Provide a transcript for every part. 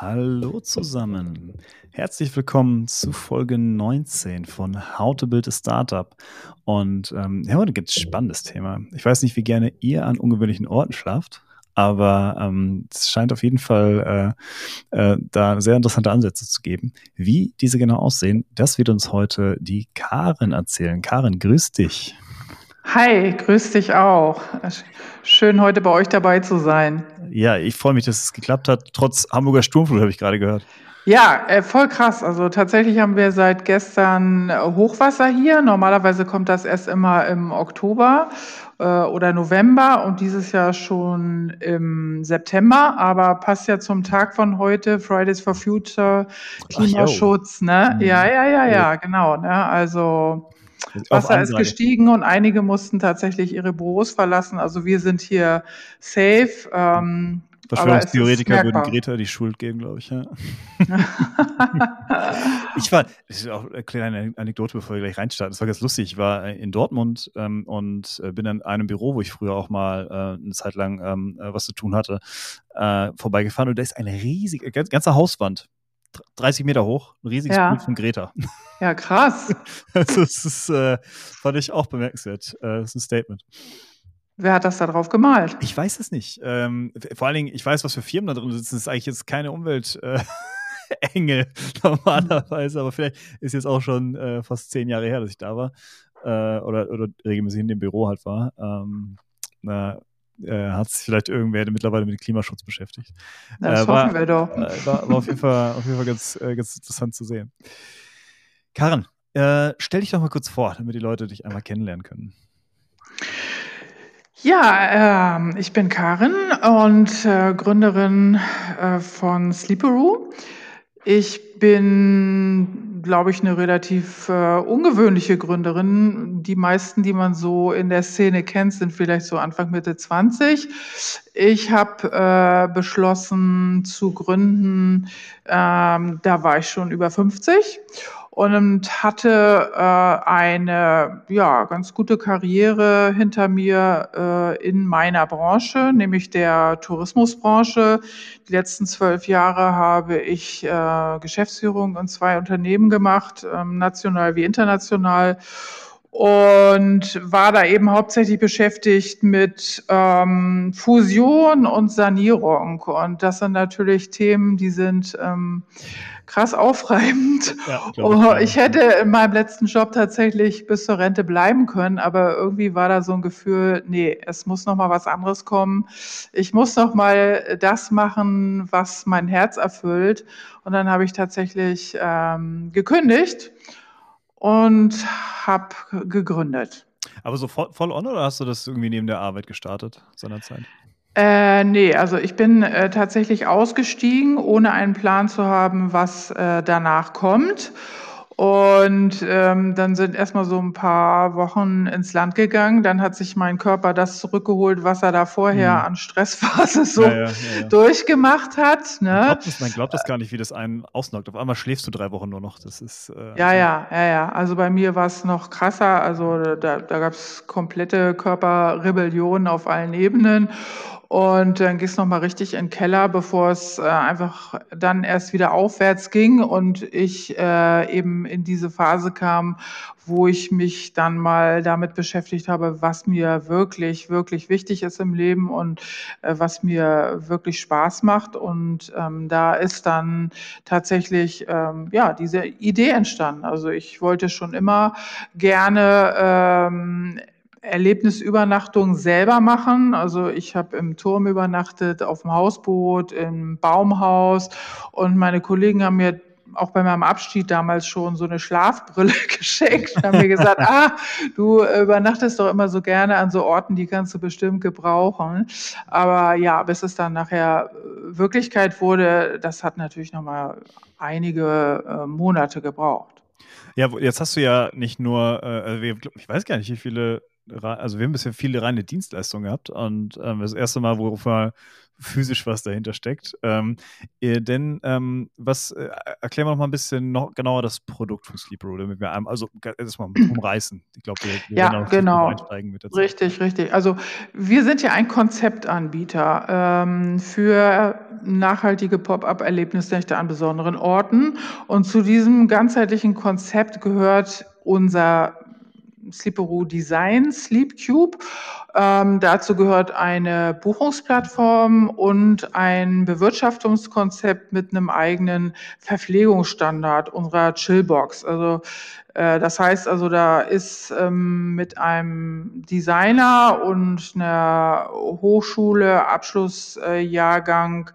Hallo zusammen. Herzlich willkommen zu Folge 19 von How to Build a Startup. Und ähm, ja, heute gibt es ein spannendes Thema. Ich weiß nicht, wie gerne ihr an ungewöhnlichen Orten schlaft, aber ähm, es scheint auf jeden Fall äh, äh, da sehr interessante Ansätze zu geben. Wie diese genau aussehen, das wird uns heute die Karin erzählen. Karin, grüß dich. Hi, grüß dich auch. Schön, heute bei euch dabei zu sein. Ja, ich freue mich, dass es geklappt hat, trotz Hamburger Sturmflut, habe ich gerade gehört. Ja, äh, voll krass. Also tatsächlich haben wir seit gestern äh, Hochwasser hier. Normalerweise kommt das erst immer im Oktober äh, oder November und dieses Jahr schon im September, aber passt ja zum Tag von heute, Fridays for Future, Klimaschutz, ne? Mhm. Ja, ja, ja, ja, genau. Ne? Also Wasser ist gestiegen und einige mussten tatsächlich ihre Büros verlassen. Also wir sind hier safe. Ähm, Verschwörungstheoretiker würden Greta die Schuld geben, glaube ich. Ja. ich war, das ist auch eine kleine Anekdote, bevor wir gleich reinstarten. Das war ganz lustig. Ich war in Dortmund ähm, und äh, bin in einem Büro, wo ich früher auch mal äh, eine Zeit lang ähm, äh, was zu tun hatte, äh, vorbeigefahren und da ist eine riesige, ganze Hauswand 30 Meter hoch, ein riesiges ja. Bild von Greta. Ja, krass. also, das ist, äh, fand ich auch bemerkenswert. Äh, das ist ein Statement. Wer hat das da drauf gemalt? Ich weiß es nicht. Ähm, vor allen Dingen, ich weiß, was für Firmen da drin sitzen. Das ist eigentlich jetzt keine Umweltengel äh, normalerweise, aber vielleicht ist jetzt auch schon äh, fast zehn Jahre her, dass ich da war äh, oder, oder regelmäßig in dem Büro halt war. Ähm, na, äh, hat sich vielleicht irgendwer mittlerweile mit Klimaschutz beschäftigt. Das äh, war, hoffen wir doch. Äh, war, war, auf jeden Fall, auf jeden Fall ganz, äh, ganz interessant zu sehen. Karen, äh, stell dich doch mal kurz vor, damit die Leute dich einmal kennenlernen können. Ja, ähm, ich bin Karin und äh, Gründerin von Sleeperoo. Ich bin glaube ich, eine relativ äh, ungewöhnliche Gründerin. Die meisten, die man so in der Szene kennt, sind vielleicht so Anfang Mitte 20. Ich habe äh, beschlossen zu gründen, ähm, da war ich schon über 50 und hatte äh, eine ja, ganz gute Karriere hinter mir äh, in meiner Branche, nämlich der Tourismusbranche. Die letzten zwölf Jahre habe ich äh, Geschäftsführung in zwei Unternehmen gemacht, ähm, national wie international und war da eben hauptsächlich beschäftigt mit ähm, Fusion und Sanierung. Und das sind natürlich Themen, die sind ähm, krass aufreibend. Ja, ich, oh, ich hätte in meinem letzten Job tatsächlich bis zur Rente bleiben können, aber irgendwie war da so ein Gefühl, nee, es muss noch mal was anderes kommen. Ich muss noch mal das machen, was mein Herz erfüllt. Und dann habe ich tatsächlich ähm, gekündigt und habe gegründet. Aber so voll, voll on oder hast du das irgendwie neben der Arbeit gestartet seinerzeit? Äh, nee, also ich bin äh, tatsächlich ausgestiegen, ohne einen Plan zu haben, was äh, danach kommt. Und ähm, dann sind erstmal so ein paar Wochen ins Land gegangen. Dann hat sich mein Körper das zurückgeholt, was er da vorher mhm. an Stressphase so ja, ja, ja, durchgemacht hat. Ne? Man, glaubt das, man glaubt das gar nicht, wie das einen ausnockt. Auf einmal schläfst du drei Wochen nur noch. Das ist äh, ja, ja, ja, ja. Also bei mir war es noch krasser. Also da, da gab es komplette Körperrebellion auf allen Ebenen. Und dann ging es nochmal richtig in den Keller, bevor es äh, einfach dann erst wieder aufwärts ging und ich äh, eben in diese Phase kam, wo ich mich dann mal damit beschäftigt habe, was mir wirklich, wirklich wichtig ist im Leben und äh, was mir wirklich Spaß macht. Und ähm, da ist dann tatsächlich ähm, ja diese Idee entstanden. Also ich wollte schon immer gerne ähm, Erlebnisübernachtung selber machen. Also ich habe im Turm übernachtet, auf dem Hausboot, im Baumhaus und meine Kollegen haben mir auch bei meinem Abschied damals schon so eine Schlafbrille geschenkt und haben mir gesagt, ah, du übernachtest doch immer so gerne an so Orten, die kannst du bestimmt gebrauchen. Aber ja, bis es dann nachher Wirklichkeit wurde, das hat natürlich nochmal einige äh, Monate gebraucht. Ja, jetzt hast du ja nicht nur, äh, ich weiß gar nicht, wie viele also wir haben bisher viele reine Dienstleistungen gehabt und ähm, das erste Mal, wo wir physisch was dahinter steckt. Ähm, äh, denn ähm, was äh, erklären wir noch mal ein bisschen noch genauer das Produkt von Sleeper damit wir einem, also erstmal umreißen. Ich glaube, wir, wir ja, genau. einsteigen mit der Zeit. Richtig, richtig. Also wir sind ja ein Konzeptanbieter ähm, für nachhaltige Pop-up-Erlebnisnächte an besonderen Orten und zu diesem ganzheitlichen Konzept gehört unser Sleeperoo Design, Sleep Cube. Ähm, dazu gehört eine Buchungsplattform und ein Bewirtschaftungskonzept mit einem eigenen Verpflegungsstandard unserer Chillbox. Also äh, das heißt also, da ist ähm, mit einem Designer und einer Hochschule, Abschlussjahrgang,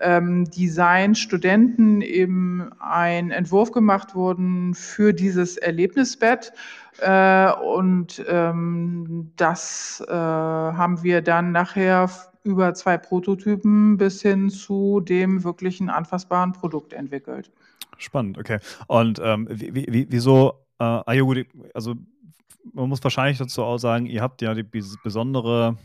ähm, Design-Studenten eben ein Entwurf gemacht worden für dieses Erlebnisbett. Äh, und ähm, das äh, haben wir dann nachher über zwei Prototypen bis hin zu dem wirklichen anfassbaren Produkt entwickelt. Spannend, okay. Und ähm, wie, wie, wieso, äh, also man muss wahrscheinlich dazu auch sagen, ihr habt ja die besondere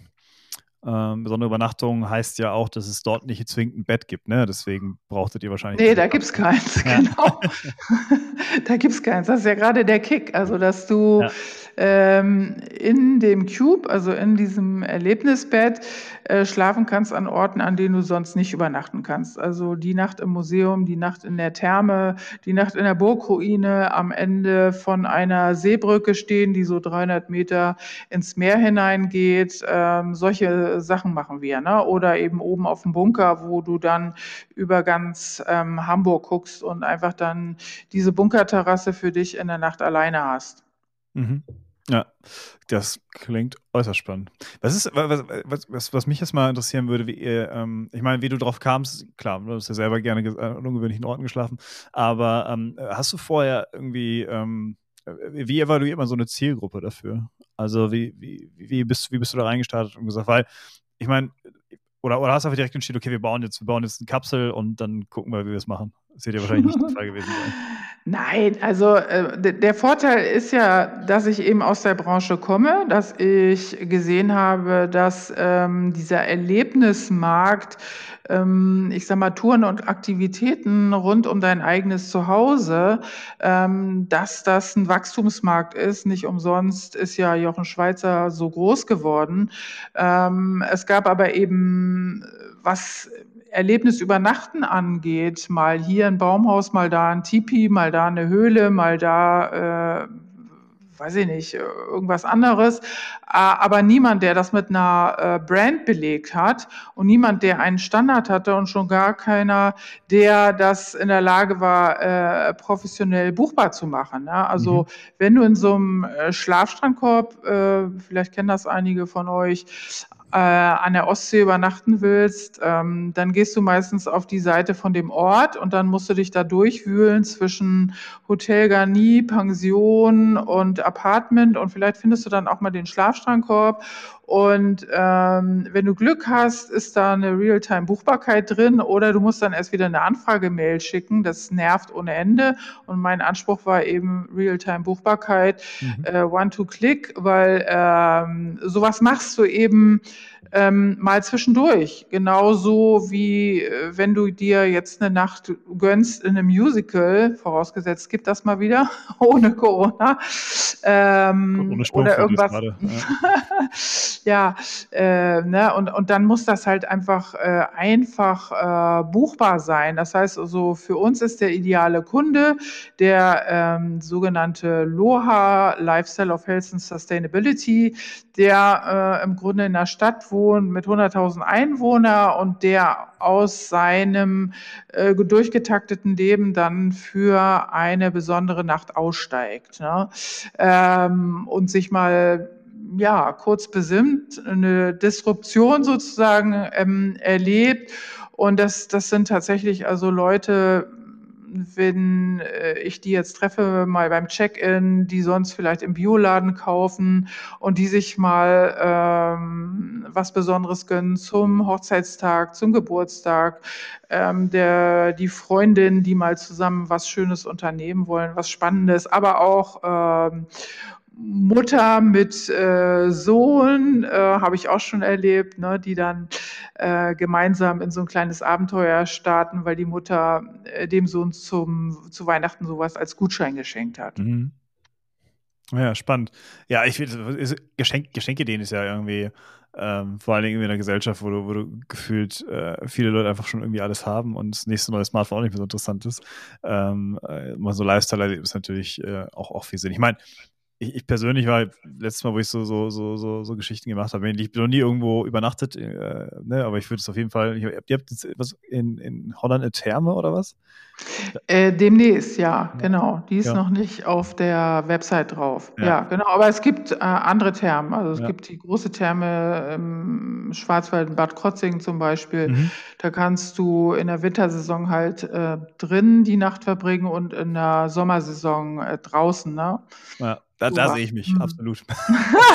ähm, besondere Übernachtung heißt ja auch, dass es dort nicht zwingend ein Bett gibt, ne? Deswegen brauchtet ihr wahrscheinlich. Nee, da gibt es keins, ja. genau. da gibt es keins. Das ist ja gerade der Kick. Also, dass du ja ähm, in dem Cube, also in diesem Erlebnisbett, äh, schlafen kannst an Orten, an denen du sonst nicht übernachten kannst. Also die Nacht im Museum, die Nacht in der Therme, die Nacht in der Burgruine, am Ende von einer Seebrücke stehen, die so 300 Meter ins Meer hineingeht. Ähm, solche Sachen machen wir. Ne? Oder eben oben auf dem Bunker, wo du dann über ganz ähm, Hamburg guckst und einfach dann diese Bunkerterrasse für dich in der Nacht alleine hast. Mhm. Ja, das klingt äußerst spannend. Was ist, was, was, was mich jetzt mal interessieren würde, wie ihr, ähm, ich meine, wie du drauf kamst, klar, du hast ja selber gerne an ungewöhnlichen Orten geschlafen, aber ähm, hast du vorher irgendwie, ähm, wie evaluiert man so eine Zielgruppe dafür? Also wie, wie, wie, bist, wie bist du da reingestartet und gesagt, weil, ich meine, oder, oder hast du einfach direkt entschieden, okay, wir bauen jetzt, wir bauen jetzt eine Kapsel und dann gucken wir, wie wir es machen? Das wird ja wahrscheinlich nicht der Fall gewesen sein. Nein, also äh, der Vorteil ist ja, dass ich eben aus der Branche komme, dass ich gesehen habe, dass ähm, dieser Erlebnismarkt, ähm, ich sag mal, Touren und Aktivitäten rund um dein eigenes Zuhause, ähm, dass das ein Wachstumsmarkt ist. Nicht umsonst ist ja Jochen Schweizer so groß geworden. Ähm, es gab aber eben was Erlebnis übernachten angeht, mal hier ein Baumhaus, mal da ein Tipi, mal da eine Höhle, mal da, äh, weiß ich nicht, irgendwas anderes. Aber niemand, der das mit einer äh, Brand belegt hat und niemand, der einen Standard hatte und schon gar keiner, der das in der Lage war, äh, professionell buchbar zu machen. Ne? Also mhm. wenn du in so einem äh, Schlafstrandkorb, äh, vielleicht kennen das einige von euch, äh, an der Ostsee übernachten willst, ähm, dann gehst du meistens auf die Seite von dem Ort und dann musst du dich da durchwühlen zwischen Hotel Garni, Pension und Apartment und vielleicht findest du dann auch mal den Schlafstrandkorb und ähm, wenn du Glück hast, ist da eine Realtime-Buchbarkeit drin oder du musst dann erst wieder eine Anfragemail schicken. Das nervt ohne Ende. Und mein Anspruch war eben Realtime-Buchbarkeit, mhm. äh, One-to-Click, weil ähm, sowas machst du eben ähm, mal zwischendurch. Genauso wie äh, wenn du dir jetzt eine Nacht gönnst in einem Musical, vorausgesetzt gibt das mal wieder, ohne Corona. Ähm, ohne oder irgendwas. Grade, ja, ja äh, ne? und, und dann muss das halt einfach äh, einfach äh, buchbar sein. Das heißt also, für uns ist der ideale Kunde der ähm, sogenannte LOHA, Lifestyle of Health and Sustainability, der äh, im Grunde in einer Stadt wohnt mit 100.000 Einwohnern und der aus seinem äh, durchgetakteten Leben dann für eine besondere Nacht aussteigt ne? ähm, und sich mal ja kurz besinnt, eine Disruption sozusagen ähm, erlebt. Und das, das sind tatsächlich also Leute, wenn äh, ich die jetzt treffe, mal beim Check-in, die sonst vielleicht im Bioladen kaufen und die sich mal ähm, was Besonderes gönnen zum Hochzeitstag, zum Geburtstag, ähm, der, die Freundin, die mal zusammen was Schönes unternehmen wollen, was Spannendes, aber auch ähm, Mutter mit äh, Sohn, äh, habe ich auch schon erlebt, ne, die dann äh, gemeinsam in so ein kleines Abenteuer starten, weil die Mutter äh, dem Sohn zum, zu Weihnachten sowas als Gutschein geschenkt hat. Mhm. Ja, spannend. Ja, ich finde, Geschenk, Geschenke-Ideen ist ja irgendwie ähm, vor allen Dingen in einer Gesellschaft, wo du, wo du gefühlt äh, viele Leute einfach schon irgendwie alles haben und das nächste neue Smartphone auch nicht mehr so interessant ist. Ähm, äh, mal so Lifestyle ist natürlich äh, auch, auch viel Sinn. Ich meine, ich, ich, persönlich war letztes Mal, wo ich so, so, so, so, so Geschichten gemacht habe, ich bin noch nie irgendwo übernachtet, äh, ne, aber ich würde es auf jeden Fall, ich, ihr habt jetzt was in, in Holland eine Therme oder was? Äh, demnächst, ja, genau. Die ist ja. noch nicht auf der Website drauf. Ja, ja genau. Aber es gibt äh, andere Thermen. Also es gibt die große Therme im Schwarzwald in Bad Krotzingen zum Beispiel. Mhm. Da kannst du in der Wintersaison halt äh, drin die Nacht verbringen und in der Sommersaison äh, draußen. Ne? Ja. Da, da sehe ich mich, mhm. absolut.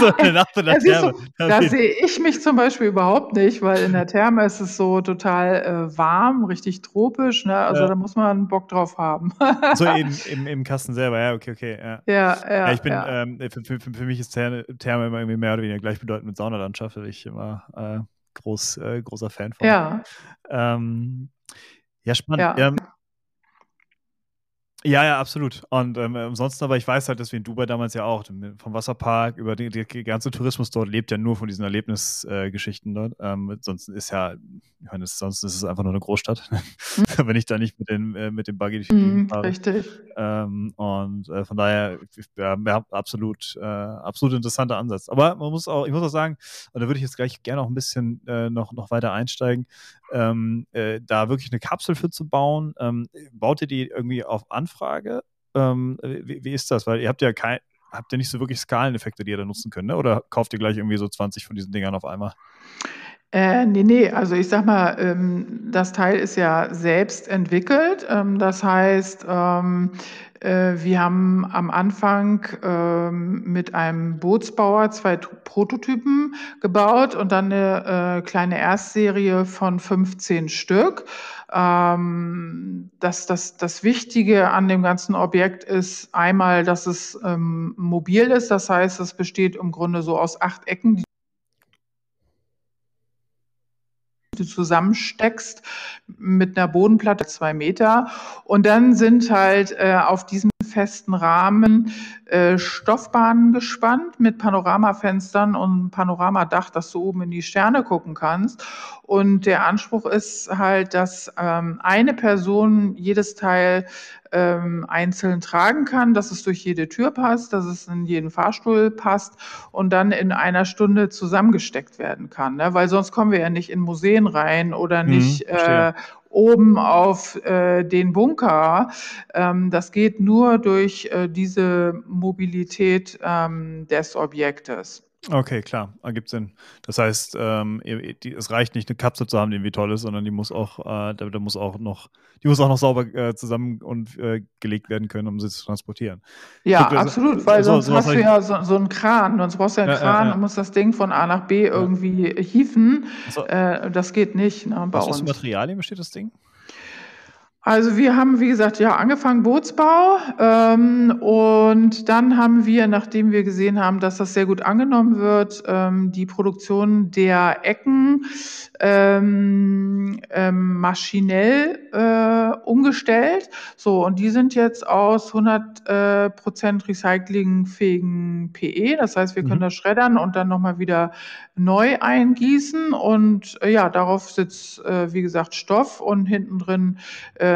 so eine Nacht in der Therme. Du, da sehe ich mich zum Beispiel überhaupt nicht, weil in der Therme ist es so total äh, warm, richtig tropisch. Ne? Also da muss man Bock drauf haben. so im, im, im Kasten selber, ja, okay, okay. Ja, ja. ja, ja ich bin, ja. Ähm, für, für, für, mich ist Therme, Therme immer irgendwie mehr oder weniger gleichbedeutend mit Saunalandschaft, weil ich immer äh, groß, äh, großer Fan von. Ja. Ähm, ja, spannend. Ja. Ja, ja, absolut. Und ähm, ansonsten aber, ich weiß halt, dass wir in Dubai damals ja auch, vom Wasserpark über die, die ganze Tourismus dort lebt ja nur von diesen Erlebnisgeschichten äh, dort. Ähm, sonst ist ja, ich meine, sonst ist es einfach nur eine Großstadt, mhm. wenn ich da nicht mit, den, äh, mit dem Buggy durch die mhm, fahre. Richtig. Ähm, und äh, von daher, ja, ja, absolut, äh, absolut interessanter Ansatz. Aber man muss auch, ich muss auch sagen, und da würde ich jetzt gleich gerne auch ein bisschen äh, noch, noch weiter einsteigen, ähm, äh, da wirklich eine Kapsel für zu bauen. Ähm, baut ihr die irgendwie auf Anfrage? Ähm, wie, wie, ist das? Weil ihr habt ja kein, habt ihr nicht so wirklich Skaleneffekte, die ihr da nutzen könnt, ne? Oder kauft ihr gleich irgendwie so 20 von diesen Dingern auf einmal? Äh, nee, nee, also ich sag mal, ähm, das Teil ist ja selbst entwickelt. Ähm, das heißt, ähm, äh, wir haben am Anfang ähm, mit einem Bootsbauer zwei Prototypen gebaut und dann eine äh, kleine Erstserie von 15 Stück. Ähm, das, das, das Wichtige an dem ganzen Objekt ist einmal, dass es ähm, mobil ist. Das heißt, es besteht im Grunde so aus acht Ecken, du zusammensteckst mit einer Bodenplatte zwei Meter. Und dann sind halt äh, auf diesem festen Rahmen äh, Stoffbahnen gespannt mit Panoramafenstern und Panoramadach, dass du oben in die Sterne gucken kannst. Und der Anspruch ist halt, dass ähm, eine Person jedes Teil ähm, einzeln tragen kann, dass es durch jede Tür passt, dass es in jeden Fahrstuhl passt und dann in einer Stunde zusammengesteckt werden kann. Ne? Weil sonst kommen wir ja nicht in Museen rein oder mhm, nicht mhm, äh, oben auf äh, den Bunker. Ähm, das geht nur durch äh, diese Mobilität ähm, des Objektes. Okay, klar, ergibt Sinn. Das heißt, ähm, es reicht nicht, eine Kapsel zu haben, die irgendwie toll ist, sondern die muss auch, äh, da, da, muss auch noch, die muss auch noch sauber äh, zusammen und äh, gelegt werden können, um sie zu transportieren. Ja, Gibt, absolut, weil so, sonst hast du ja so, so, einen Kran, sonst brauchst du ja einen ja, Kran ja, ja. und musst das Ding von A nach B irgendwie hieven. So. Äh, das geht nicht ne, bei Was uns. Was Materialien besteht das Ding? Also wir haben, wie gesagt, ja angefangen Bootsbau ähm, und dann haben wir, nachdem wir gesehen haben, dass das sehr gut angenommen wird, ähm, die Produktion der Ecken ähm, ähm, maschinell äh, umgestellt. So und die sind jetzt aus 100 äh, Prozent recyclingfähigen PE. Das heißt, wir können mhm. das schreddern und dann nochmal wieder neu eingießen und äh, ja, darauf sitzt, äh, wie gesagt, Stoff und hinten drin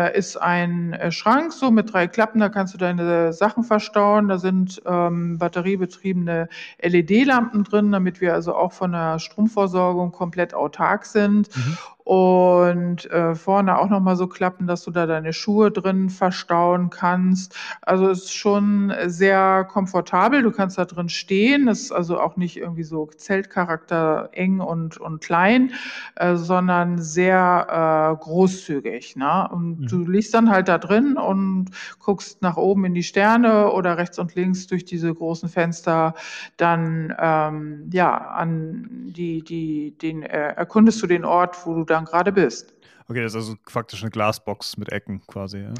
ist ein äh, Schrank so mit drei Klappen, da kannst du deine Sachen verstauen. Da sind ähm, batteriebetriebene LED-Lampen drin, damit wir also auch von der Stromversorgung komplett autark sind. Mhm und äh, vorne auch nochmal so klappen, dass du da deine Schuhe drin verstauen kannst. Also ist schon sehr komfortabel. Du kannst da drin stehen. Ist also auch nicht irgendwie so Zeltcharakter eng und, und klein, äh, sondern sehr äh, großzügig. Ne? Und mhm. du liegst dann halt da drin und guckst nach oben in die Sterne oder rechts und links durch diese großen Fenster dann ähm, ja an die, die, den äh, erkundest du den Ort, wo du dann gerade bist. Okay, das ist also faktisch eine Glasbox mit Ecken quasi. Ja?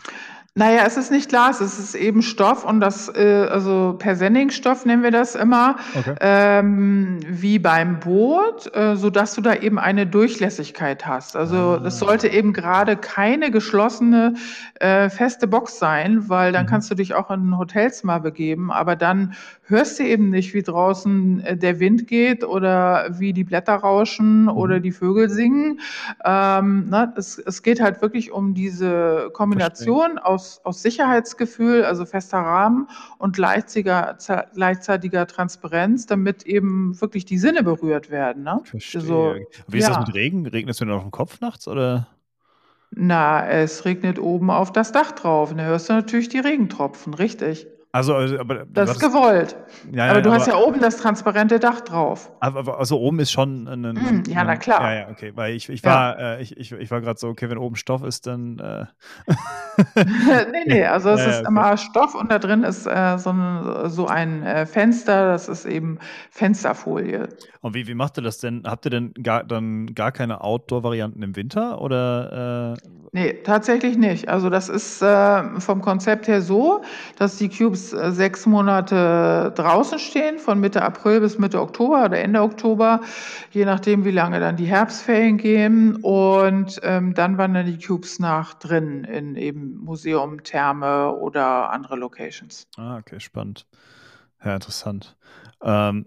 Naja, es ist nicht Glas, es ist eben Stoff und das, äh, also Persenning-Stoff nennen wir das immer, okay. ähm, wie beim Boot, äh, sodass du da eben eine Durchlässigkeit hast. Also es ah. sollte eben gerade keine geschlossene, äh, feste Box sein, weil dann mhm. kannst du dich auch in Hotels mal begeben, aber dann hörst du eben nicht, wie draußen äh, der Wind geht oder wie die Blätter rauschen mhm. oder die Vögel singen. Ähm, ne? Es, es geht halt wirklich um diese Kombination aus, aus Sicherheitsgefühl, also fester Rahmen und gleichzeitiger, gleichzeitiger Transparenz, damit eben wirklich die Sinne berührt werden. Ne? Verstehe. So, wie ist ja. das mit Regen? Regnet es denn auf dem Kopf nachts oder? Na, es regnet oben auf das Dach drauf. Da hörst du natürlich die Regentropfen, richtig. Also, also, aber das ist gewollt. Ja, aber du aber, hast ja oben das transparente Dach drauf. Aber also oben ist schon ein, ein, mm, ja, na klar. Ja, ja, okay, weil ich, ich war ja. äh, ich, ich, ich war gerade so, okay, wenn oben Stoff ist, dann äh Nee, nee, also es ja, ist okay. immer Stoff und da drin ist äh, so ein, so ein äh, Fenster, das ist eben Fensterfolie. Und wie, wie macht ihr das denn? Habt ihr denn gar, dann gar keine Outdoor-Varianten im Winter oder äh Nee, tatsächlich nicht. Also das ist äh, vom Konzept her so, dass die Cubes äh, sechs Monate draußen stehen, von Mitte April bis Mitte Oktober oder Ende Oktober, je nachdem, wie lange dann die Herbstferien gehen. Und ähm, dann wandern die Cubes nach drin in eben Museum, Therme oder andere Locations. Ah, okay, spannend. Ja, interessant. Ähm,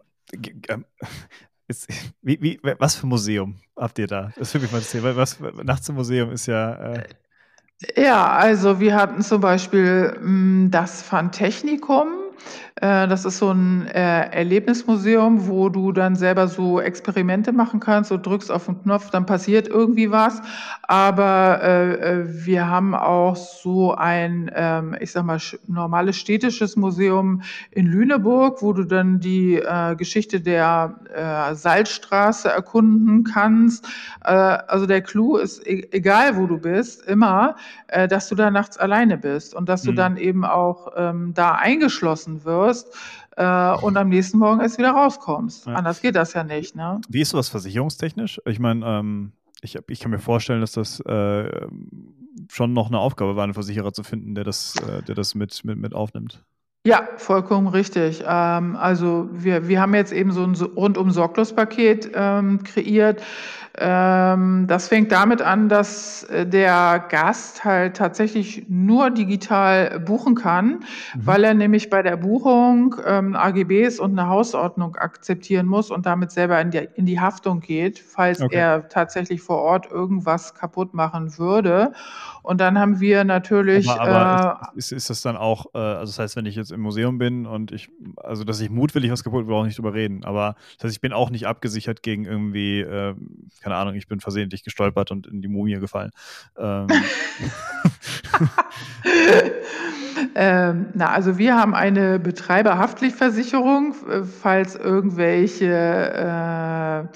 ähm ist, wie, wie, was für ein Museum habt ihr da? Das würde mich mal interessieren, weil was nachts im Museum ist ja. Äh ja, also wir hatten zum Beispiel hm, das Fantechnikum das ist so ein äh, Erlebnismuseum, wo du dann selber so Experimente machen kannst, so drückst auf den Knopf, dann passiert irgendwie was. Aber äh, wir haben auch so ein, ähm, ich sag mal, normales städtisches Museum in Lüneburg, wo du dann die Geschichte der Salzstraße erkunden kannst. also der Clou ist, e-, egal wo du bist, immer, dass du da nachts alleine bist und dass du mhm. dann eben auch ähm, da eingeschlossen wirst wirst äh, und am nächsten Morgen erst wieder rauskommst. Ja. Anders geht das ja nicht. Ne? Wie ist sowas versicherungstechnisch? Ich meine, ähm, ich, ich kann mir vorstellen, dass das äh, schon noch eine Aufgabe war, einen Versicherer zu finden, der das, äh, der das mit, mit, mit aufnimmt. Ja, vollkommen richtig. Ähm, also wir, wir haben jetzt eben so ein rundum sorglos Paket ähm, kreiert. Ähm, das fängt damit an, dass äh, der Gast halt tatsächlich nur digital buchen kann, mhm. weil er nämlich bei der Buchung ähm, AGBs und eine Hausordnung akzeptieren muss und damit selber in die, in die Haftung geht, falls okay. er tatsächlich vor Ort irgendwas kaputt machen würde. Und dann haben wir natürlich. Aber, aber äh, ist, ist, das dann auch, äh, also das heißt, wenn ich jetzt im Museum bin und ich, also dass ich mutwillig was kaputt, will auch nicht drüber reden. Aber das heißt, ich bin auch nicht abgesichert gegen irgendwie, äh, keine Ahnung, ich bin versehentlich gestolpert und in die Mumie gefallen. Ähm. ähm, na, also wir haben eine Betreiberhaftpflichtversicherung, äh, falls irgendwelche äh,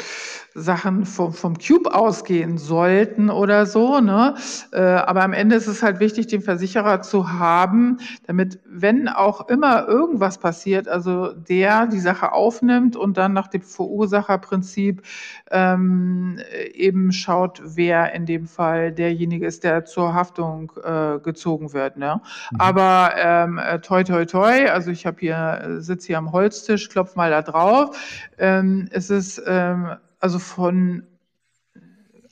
Sachen vom, vom Cube ausgehen sollten oder so. Ne? Äh, aber am Ende ist es halt wichtig, den Versicherer zu haben, damit, wenn auch immer irgendwas passiert, also der die Sache aufnimmt und dann nach dem Verursacherprinzip ähm, eben schaut, wer in dem Fall derjenige ist, der zur Haftung äh, gezogen wird. Ne? Mhm. Aber ähm, äh, toi toi toi, also ich habe hier sitze hier am Holztisch, klopf mal da drauf. Ähm, es ist ähm, also von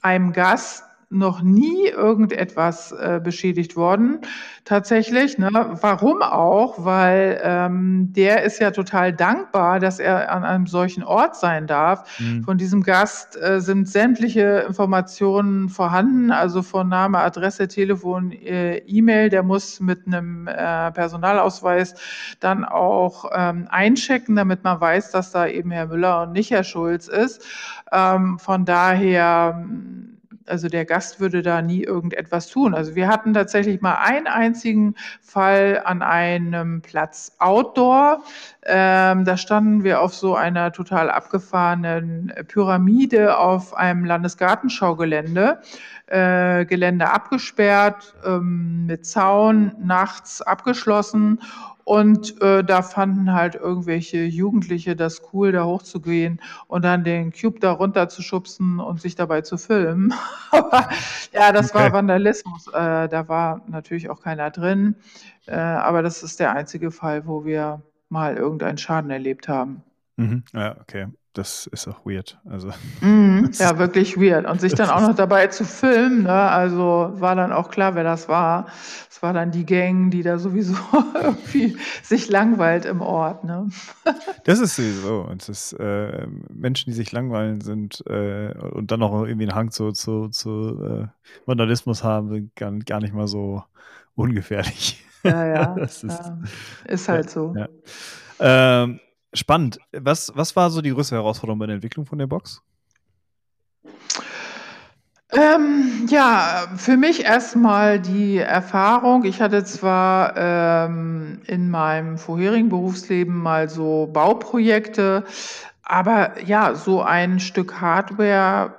einem Gast noch nie irgendetwas äh, beschädigt worden tatsächlich. Ne? Warum auch? Weil ähm, der ist ja total dankbar, dass er an einem solchen Ort sein darf. Mhm. Von diesem Gast äh, sind sämtliche Informationen vorhanden, also von Name, Adresse, Telefon, äh, E-Mail. Der muss mit einem äh, Personalausweis dann auch ähm, einchecken, damit man weiß, dass da eben Herr Müller und nicht Herr Schulz ist. Ähm, von daher also der Gast würde da nie irgendetwas tun. Also wir hatten tatsächlich mal einen einzigen Fall an einem Platz Outdoor. Ähm, da standen wir auf so einer total abgefahrenen Pyramide auf einem Landesgartenschaugelände. Äh, Gelände abgesperrt, ähm, mit Zaun, nachts abgeschlossen Und äh, da fanden halt irgendwelche Jugendliche das cool, da hochzugehen und dann den Cube da runter zu schubsen und sich dabei zu filmen. aber ja, das okay. war Vandalismus. Äh, da war natürlich auch keiner drin. Äh, aber das ist der einzige Fall, wo wir mal irgendeinen Schaden erlebt haben. Mhm. Ja, okay das ist auch weird. Also, mm, ja, wirklich weird. Und sich dann auch noch dabei zu filmen, ne? also war dann auch klar, wer das war. Es war dann die Gang, die da sowieso irgendwie sich langweilt im Ort. Ne? das ist sowieso. Und das, äh, Menschen, die sich langweilen sind äh, und dann noch irgendwie einen Hang zu, zu, zu äh, Vandalismus haben, sind gar, gar nicht mal so ungefährlich. Ja, ja. das ist, ja, ist halt so. Ja. Ähm, Spannend. Was, was war so die größte Herausforderung bei der Entwicklung von der Box? Ähm, ja, für mich erstmal die Erfahrung. Ich hatte zwar ähm, in meinem vorherigen Berufsleben mal so Bauprojekte, aber ja, so ein Stück Hardware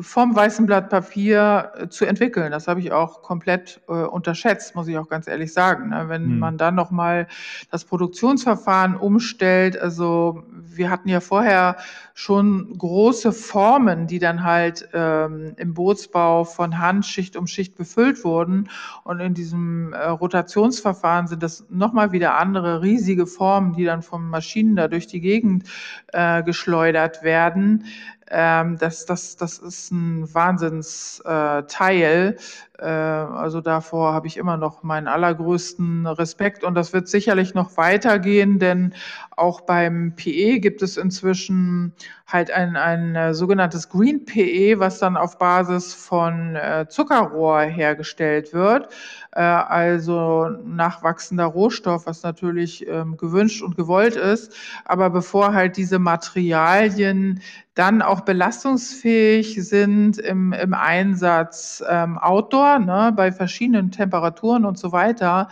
vom weißen Blatt Papier äh, zu entwickeln. Das habe ich auch komplett äh, unterschätzt, muss ich auch ganz ehrlich sagen. Ne? Wenn hm. man dann nochmal das Produktionsverfahren umstellt, also wir hatten ja vorher schon große Formen, die dann halt ähm, im Bootsbau von Hand Schicht um Schicht befüllt wurden. Und in diesem äh, Rotationsverfahren sind das nochmal wieder andere riesige Formen, die dann von Maschinen da durch die Gegend äh, geschleudert werden. Ähm, das, das, das ist ein Wahnsinnsteil. Äh, also davor habe ich immer noch meinen allergrößten Respekt und das wird sicherlich noch weitergehen, denn auch beim PE gibt es inzwischen halt ein, ein äh, sogenanntes Green PE, was dann auf Basis von äh, Zuckerrohr hergestellt wird. Also nachwachsender Rohstoff, was natürlich ähm, gewünscht und gewollt ist. Aber bevor halt diese Materialien dann auch belastungsfähig sind im, im Einsatz ähm, Outdoor, ne, bei verschiedenen Temperaturen und so weiter,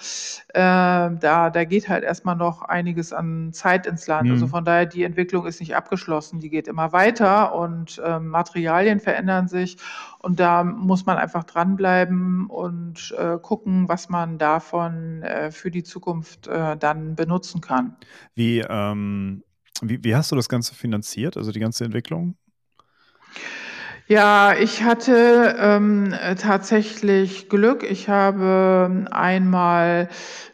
äh, da, da geht halt erstmal noch einiges an Zeit ins Land. Also mhm. Also von daher, die Entwicklung ist nicht abgeschlossen, die geht immer weiter und äh, Materialien verändern sich und da muss man einfach dranbleiben und äh, gucken, was man davon äh, für die Zukunft äh, dann benutzen kann. Wie, ähm, wie, wie hast du das Ganze finanziert, also die ganze Entwicklung? Ja, ich hatte ähm, tatsächlich Glück. Ich habe einmal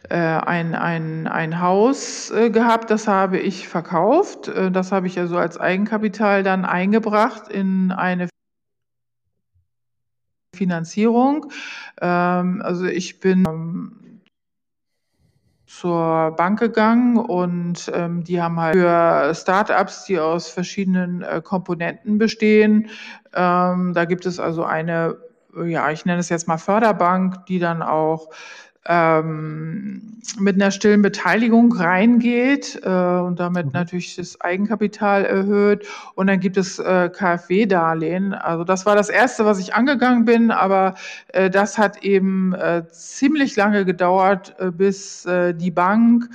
äh, ein, ein, ein Haus äh, gehabt, das habe ich verkauft. Äh, das habe ich also als Eigenkapital dann eingebracht in eine Finanzierung. Ähm, also ich bin ähm, zur Bank gegangen und ähm, die haben halt für Startups, die aus verschiedenen äh, Komponenten bestehen, ähm, da gibt es also eine, ja, ich nenne es jetzt mal Förderbank, die dann auch ähm, mit einer stillen Beteiligung reingeht äh, und damit mhm. natürlich das Eigenkapital erhöht. Und dann gibt es äh, KfW-Darlehen. Also das war das Erste, was ich angegangen bin, aber äh, das hat eben äh, ziemlich lange gedauert, äh, bis äh, die Bank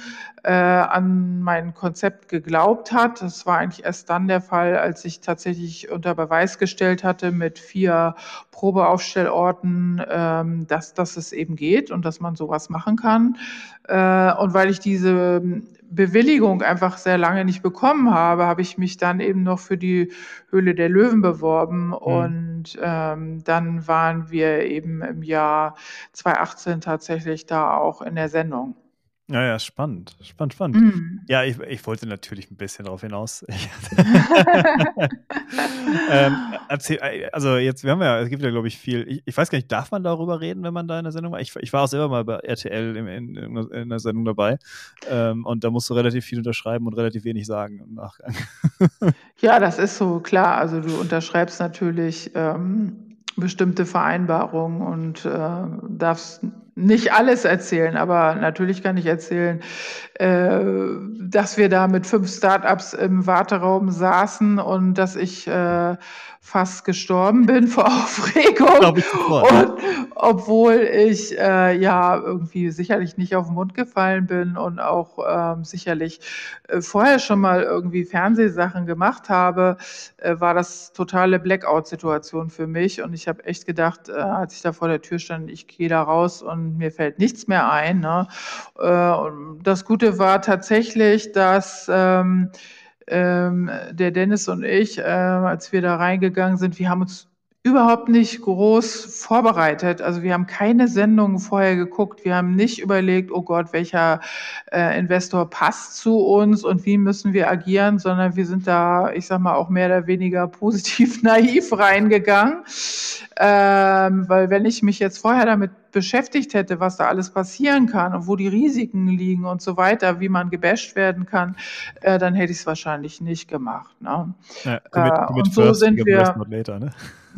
äh, an mein Konzept geglaubt hat. Das war eigentlich erst dann der Fall, als ich tatsächlich unter Beweis gestellt hatte mit vier Probeaufstellorten, ähm, dass, dass es eben geht und dass man sowas machen kann. Äh, und weil ich diese Bewilligung einfach sehr lange nicht bekommen habe, habe ich mich dann eben noch für die Höhle der Löwen beworben. Mhm. Und ähm, dann waren wir eben im Jahr 2018 tatsächlich da auch in der Sendung. Ja, ja, spannend. Spannend, spannend. Mhm. Ja, ich, ich wollte natürlich ein bisschen darauf hinaus. ähm, erzähl, äh, also jetzt, wir haben ja, es gibt ja, glaube ich, viel. Ich, ich, weiß gar nicht, darf man darüber reden, wenn man da in der Sendung war? Ich, ich war auch selber mal bei RTL in, in, in der Sendung dabei. Ähm, und da musst du relativ viel unterschreiben und relativ wenig sagen im Nachgang. ja, das ist so, klar. Also du unterschreibst natürlich ähm, bestimmte Vereinbarungen und äh, darfst nicht alles erzählen, aber natürlich kann ich erzählen, äh, dass wir da mit fünf Startups im Warteraum saßen und dass ich äh, fast gestorben bin vor Aufregung. Ich und obwohl ich äh, ja irgendwie sicherlich nicht auf den Mund gefallen bin und auch ähm, sicherlich äh, vorher schon mal irgendwie Fernsehsachen gemacht habe, äh, war das totale Blackout-Situation für mich. Und ich habe echt gedacht, äh, als ich da vor der Tür stand, ich gehe da raus und und mir fällt nichts mehr ein. Ne? Äh, das Gute war tatsächlich, dass ähm, ähm, der Dennis und ich, äh, als wir da reingegangen sind, wir haben uns überhaupt nicht groß vorbereitet. Also wir haben keine Sendungen vorher geguckt. Wir haben nicht überlegt, oh Gott, welcher äh, Investor passt zu uns und wie müssen wir agieren, sondern wir sind da, ich sag mal, auch mehr oder weniger positiv naiv reingegangen. Ähm, weil wenn ich mich jetzt vorher damit beschäftigt hätte, was da alles passieren kann und wo die Risiken liegen und so weiter, wie man gebasht werden kann, äh, dann hätte ich es wahrscheinlich nicht gemacht. Ne? Ja, commit, äh, commit und so sind wir. Later, ne?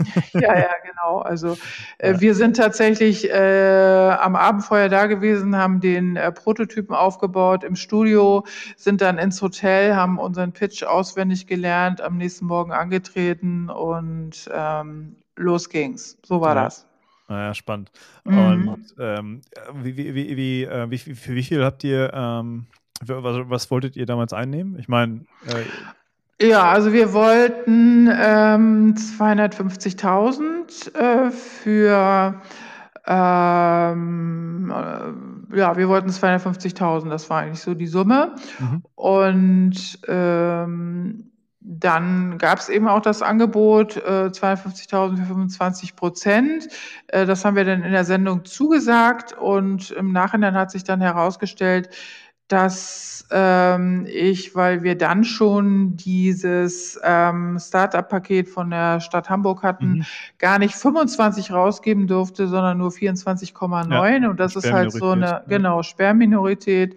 ja, ja, genau. Also äh, ja. wir sind tatsächlich äh, am Abend vorher da gewesen, haben den äh, Prototypen aufgebaut im Studio, sind dann ins Hotel, haben unseren Pitch auswendig gelernt, am nächsten Morgen angetreten und ähm, los ging's. So war ja. das. Naja, spannend. Mhm. Und ähm, wie, wie, wie, wie, äh, wie, für wie viel habt ihr, ähm, was, was, wolltet ihr damals einnehmen? Ich meine, äh, ja, also wir wollten ähm, 250.000 äh, für ähm, äh, ja, wir wollten 250.000, das war eigentlich so die Summe. Mhm. Und ähm, dann gab es eben auch das Angebot äh, 52.000 für 25 Prozent. Äh, das haben wir dann in der Sendung zugesagt und im Nachhinein hat sich dann herausgestellt, dass ähm, ich, weil wir dann schon dieses ähm, Startup-Paket von der Stadt Hamburg hatten, mhm. gar nicht 25 rausgeben durfte, sondern nur 24,9. Ja, und das ist halt so eine, genau, Sperrminorität.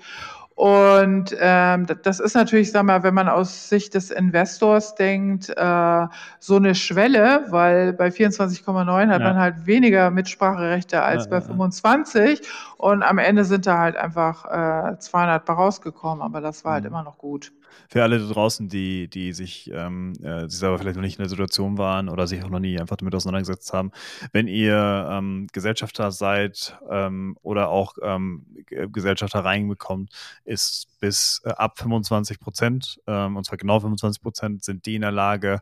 Und ähm, das ist natürlich, sag mal, wenn man aus Sicht des Investors denkt, äh, so eine Schwelle, weil bei 24,9 hat ja. man halt weniger Mitspracherechte als ja, bei 25 und am Ende sind da halt einfach äh, 200 bei rausgekommen, aber das war halt mhm. immer noch gut für alle da draußen, die, die sich, ähm, äh, die selber vielleicht noch nicht in der Situation waren oder sich auch noch nie einfach damit auseinandergesetzt haben, wenn ihr ähm, Gesellschafter seid ähm, oder auch ähm, Gesellschafter reinbekommt, ist bis äh, ab 25 Prozent, ähm, und zwar genau 25 Prozent, sind die in der Lage,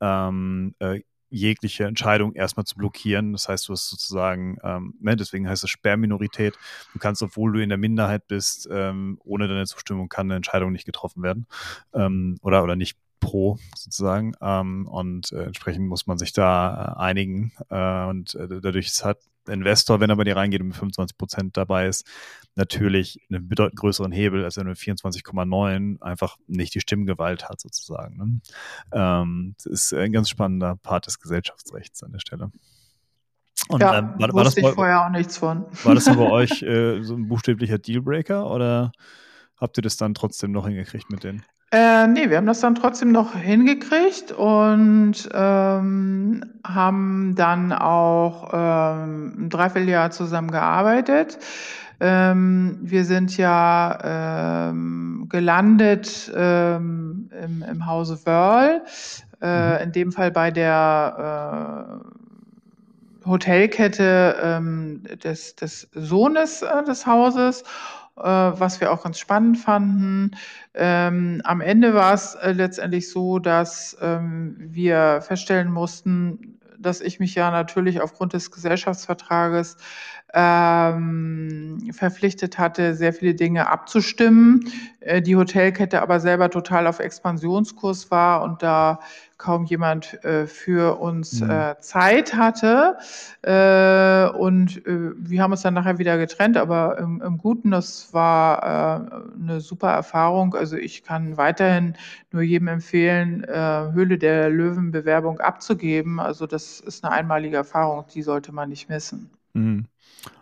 ähm, äh, jegliche Entscheidung erstmal zu blockieren. Das heißt, du hast sozusagen, ähm, ne, deswegen heißt es Sperrminorität. Du kannst, obwohl du in der Minderheit bist, ähm, ohne deine Zustimmung kann eine Entscheidung nicht getroffen werden ähm, oder, oder nicht pro sozusagen. Ähm, und äh, entsprechend muss man sich da äh, einigen. Äh, und äh, dadurch ist halt Investor, wenn er bei dir reingeht und mit 25 Prozent dabei ist, natürlich einen bedeutend größeren Hebel, als wenn er mit 24,9 einfach nicht die Stimmgewalt hat, sozusagen. Ne? Ähm, das ist ein ganz spannender Part des Gesellschaftsrechts an der Stelle. Und, ja, ähm, war, war das bei, vorher auch nichts von. War das bei euch äh, so ein buchstäblicher Dealbreaker oder habt ihr das dann trotzdem noch hingekriegt mit denen? Äh, ne, wir haben das dann trotzdem noch hingekriegt und ähm, haben dann auch ähm, ein Dreivierteljahr zusammen gearbeitet. Ähm, wir sind ja ähm, gelandet ähm, im, im Hause Wörl, äh, mhm. in dem Fall bei der äh, Hotelkette ähm, des, des Sohnes äh, des Hauses was wir auch ganz spannend fanden. Ähm, am Ende war es äh, letztendlich so, dass ähm, wir feststellen mussten, dass ich mich ja natürlich aufgrund des Gesellschaftsvertrages ähm, verpflichtet hatte, sehr viele Dinge abzustimmen. Äh, die Hotelkette aber selber total auf Expansionskurs war und da kaum jemand äh, für uns mhm. äh, Zeit hatte. Äh, und äh, wir haben uns dann nachher wieder getrennt, aber im, im Guten, das war äh, eine super Erfahrung. Also ich kann weiterhin nur jedem empfehlen, äh, Höhle der Löwen Bewerbung abzugeben. Also das ist eine einmalige Erfahrung, die sollte man nicht missen. Mhm.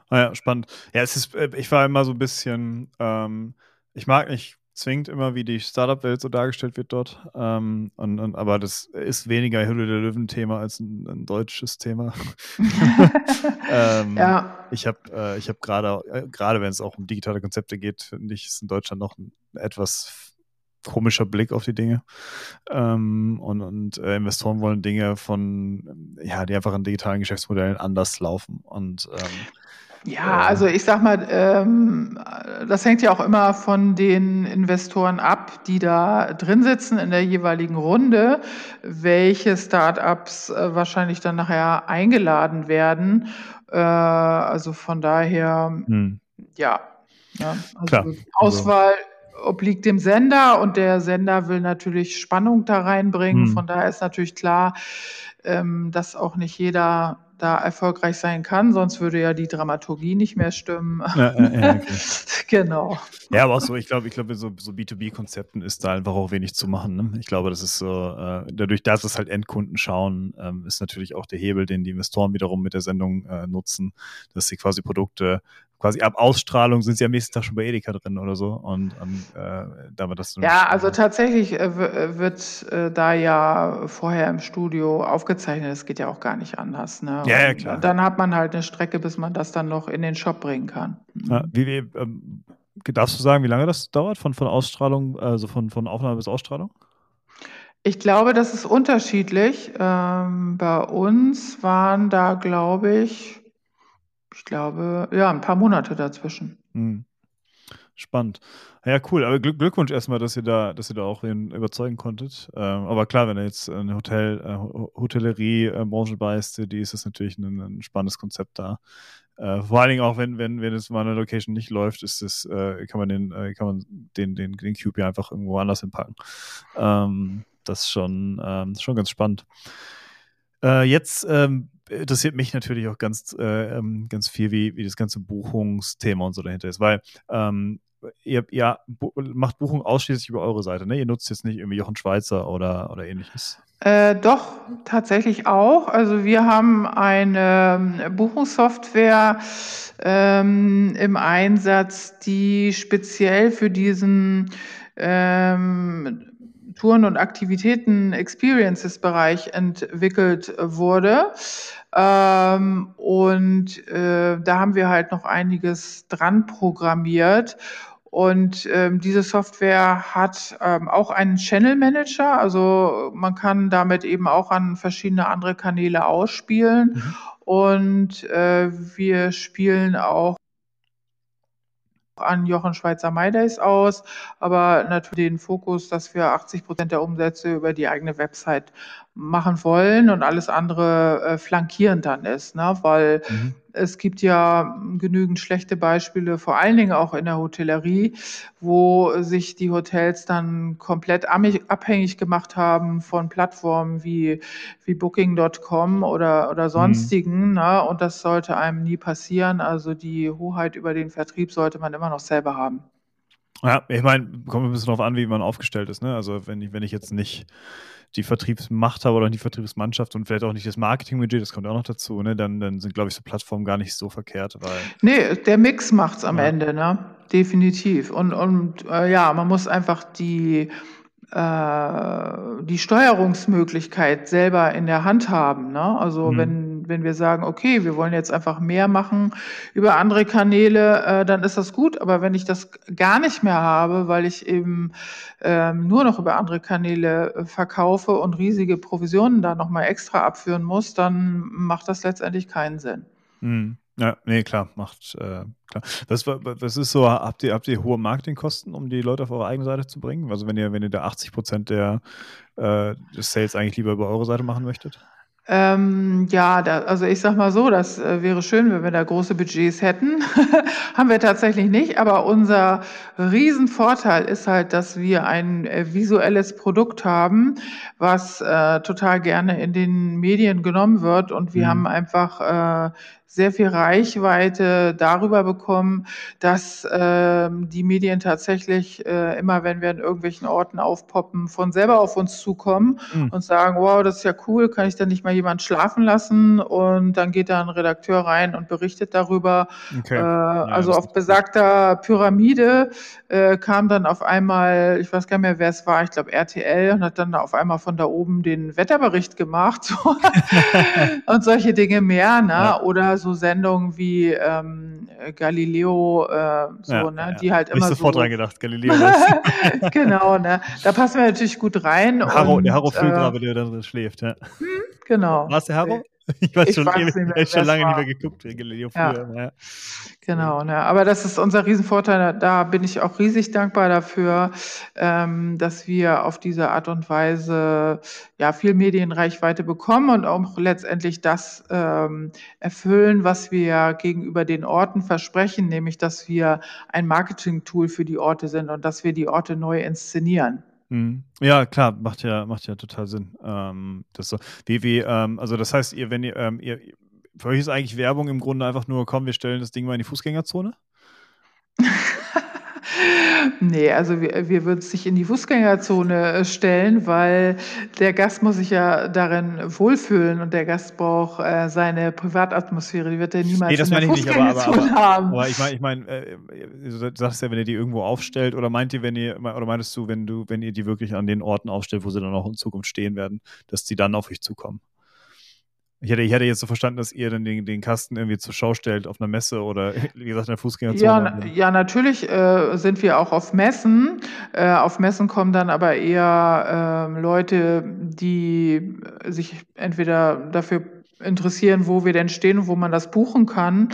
Ah ja, spannend. Ja, es ist, ich war immer so ein bisschen, ähm, ich mag nicht zwingend immer, wie die Startup-Welt so dargestellt wird dort. Ähm, und, und, aber das ist weniger Hülle der Löwen-Thema als ein, ein, deutsches Thema. ähm, ja. Ich habe äh, hab gerade, äh, gerade wenn es auch um digitale Konzepte geht, finde ich, ist in Deutschland noch ein etwas komischer Blick auf die Dinge. Ähm, und und äh, Investoren wollen Dinge von, ja, die einfach in digitalen Geschäftsmodellen anders laufen. Und ähm, Ja, äh, also ich sag mal, ähm, das hängt ja auch immer von den Investoren ab, die da drin sitzen in der jeweiligen Runde, welche Startups äh, wahrscheinlich dann nachher eingeladen werden. Äh, also von daher, hm. ja, ja ne, also Klar. Auswahl obliegt dem Sender und der Sender will natürlich Spannung da reinbringen. Hm. Von daher ist natürlich klar, ähm, dass auch nicht jeder da erfolgreich sein kann, sonst würde ja die Dramaturgie nicht mehr stimmen. Ja, ja, okay. genau. Ja, aber auch so, ich glaube, ich glaube, so, so B2B-Konzepten ist da einfach auch wenig zu machen. Ne? Ich glaube, das ist so, äh, dadurch, dass es halt Endkunden schauen, ähm, ist natürlich auch der Hebel, den die Investoren wiederum mit der Sendung äh, nutzen, dass sie quasi Produkte quasi ab Ausstrahlung sind sie am nächsten Tag schon bei Edeka drin oder so. Und, äh, da wird das so Ja, also tatsächlich äh, äh, wird äh, da ja vorher im Studio aufgezeichnet. Das geht ja auch gar nicht anders. Ne? Ja, ja, klar. Und dann hat man halt eine Strecke, bis man das dann noch in den Shop bringen kann. Ja, wie, wie ähm, darfst du sagen, wie lange das dauert von, von Ausstrahlung, also von, von Aufnahme bis Ausstrahlung? Ich glaube, das ist unterschiedlich. Ähm, bei uns waren da, glaube ich, ich glaube, ja, ein paar Monate dazwischen. Hm. Spannend. Ja, cool. Aber Glück, Glückwunsch erstmal, dass ihr da, dass ihr da auch überzeugen konntet. Ähm, aber klar, wenn er jetzt eine Hotel, äh, Hotellerie-Branche äh, beißt, die ist das natürlich ein, ein spannendes Konzept da. Äh, vor allen Dingen auch, wenn, wenn, wenn es mal eine Location nicht läuft, ist es, äh, kann man den, äh, kann man den, den, den Cube ja einfach irgendwo anders hinpacken. Ähm, das ist schon, ähm, schon ganz spannend. Äh, jetzt ähm, interessiert mich natürlich auch ganz, äh, ähm, ganz viel, wie, wie das ganze Buchungsthema und so dahinter ist, weil ähm, ihr, ihr macht Buchung ausschließlich über eure Seite, ne? Ihr nutzt jetzt nicht irgendwie Jochen Schweizer oder, oder ähnliches. Äh, doch, tatsächlich auch. Also wir haben eine ähm, Buchungssoftware ähm, im Einsatz, die speziell für diesen ähm, Touren- und Aktivitäten-Experiences-Bereich entwickelt wurde. Ähm, und äh, da haben wir halt noch einiges dran programmiert. Und ähm, diese Software hat ähm, auch einen Channel Manager, also man kann damit eben auch an verschiedene andere Kanäle ausspielen. Mhm. Und äh, wir spielen auch an Jochen Schweizer MyDays aus, aber natürlich den Fokus, dass wir 80 Prozent der Umsätze über die eigene Website machen wollen und alles andere äh, flankierend dann ist, ne? weil mhm. es gibt ja genügend schlechte Beispiele, vor allen Dingen auch in der Hotellerie, wo sich die Hotels dann komplett abhängig gemacht haben von Plattformen wie, wie Booking.com oder, oder mhm. sonstigen. Mhm. Ne? Und das sollte einem nie passieren. Also die Hoheit über den Vertrieb sollte man immer noch selber haben. Ja, ich meine, kommt ein bisschen darauf an, wie man aufgestellt ist. Ne? Also wenn ich, wenn ich jetzt nicht die Vertriebsmacht habe oder die Vertriebsmannschaft und vielleicht auch nicht das Marketingbudget, das kommt auch noch dazu, ne? dann, dann sind, glaube ich, so Plattformen gar nicht so verkehrt. Weil nee, der Mix macht es am ja. Ende, ne? Definitiv. Und, und äh, ja, man muss einfach die, äh, die Steuerungsmöglichkeit selber in der Hand haben. Ne? Also mhm. wenn wenn wir sagen, okay, wir wollen jetzt einfach mehr machen über andere Kanäle, äh, dann ist das gut. Aber wenn ich das gar nicht mehr habe, weil ich eben ähm, nur noch über andere Kanäle äh, verkaufe und riesige Provisionen da nochmal extra abführen muss, dann macht das letztendlich keinen Sinn. Mhm. Ja, nee, klar, macht äh, klar. Was, was ist so, habt ihr, habt ihr hohe Marketingkosten, um die Leute auf eure eigene Seite zu bringen? Also wenn ihr, wenn ihr da 80 Prozent der äh, des Sales eigentlich lieber über eure Seite machen möchtet? Ähm, ja, da, also ich sag mal so, das äh, wäre schön, wenn wir da große Budgets hätten. Haben wir tatsächlich nicht, aber unser Riesenvorteil ist halt, dass wir ein äh, visuelles Produkt haben, was äh, total gerne in den Medien genommen wird und wir mhm. haben einfach äh, sehr viel Reichweite darüber bekommen, dass äh, die Medien tatsächlich äh, immer, wenn wir in irgendwelchen Orten aufpoppen, von selber auf uns zukommen mhm. und sagen, wow, das ist ja cool, kann ich da nicht mal jemand schlafen lassen? Und dann geht da ein Redakteur rein und berichtet darüber. Okay. Äh, ja, also auf besagter Pyramide äh, kam dann auf einmal, ich weiß gar nicht mehr, wer es war, ich glaube RTL und hat dann auf einmal von da oben den Wetterbericht gemacht und solche Dinge mehr, ne? Ja. Oder so Sendungen wie ähm, Galileo, äh, so, ja, ne, ja. die halt immer. Ich sofort so, reingedacht, Galileo. genau, ne? Da passen wir natürlich gut rein. Harro, und, der Harro Füllgrabe, äh, der dann schläft, ja. Hm, genau. War es der Harro? ich weiß schon, ich weiß nicht mehr, schon lange war. nicht mehr geguckt Galileo früher. Ja. Genau, ne? aber das ist unser Riesenvorteil. Da bin ich auch riesig dankbar dafür, ähm, dass wir auf diese Art und Weise ja viel Medienreichweite bekommen und auch letztendlich das ähm, erfüllen, was wir gegenüber den Orten versprechen, nämlich dass wir ein Marketing-Tool für die Orte sind und dass wir die Orte neu inszenieren. Mhm. Ja, klar, macht ja, macht ja total Sinn. Ähm, das so. Wie, wie, ähm, also das heißt, ihr, wenn ihr, ähm, ihr, für euch ist eigentlich Werbung im Grunde einfach nur, komm, wir stellen das Ding mal in die Fußgängerzone? Nee, also wir, wir würden es nicht in die Fußgängerzone äh, stellen, weil der Gast muss sich ja darin wohlfühlen und der Gast braucht äh, seine Privatatmosphäre. Die wird er niemals nee, das in der Fußgängerzone nicht, aber, aber, haben. Aber ich meine, ich mein, äh, du sagst ja, wenn ihr die irgendwo aufstellt, oder meint ihr, wenn ihr, oder meintest du, wenn du, wenn ihr die wirklich an den Orten aufstellt, wo sie dann auch in Zukunft stehen werden, dass die dann auf euch zukommen? Ich hätte, ich hätte jetzt so verstanden, dass ihr dann den, den Kasten irgendwie zur Schau stellt auf einer Messe oder wie gesagt in der Fußgängerzone. Ja, ja natürlich äh, sind wir auch auf Messen. Äh, auf Messen kommen dann aber eher äh, Leute, die sich entweder dafür interessieren, wo wir denn stehen und wo man das buchen kann.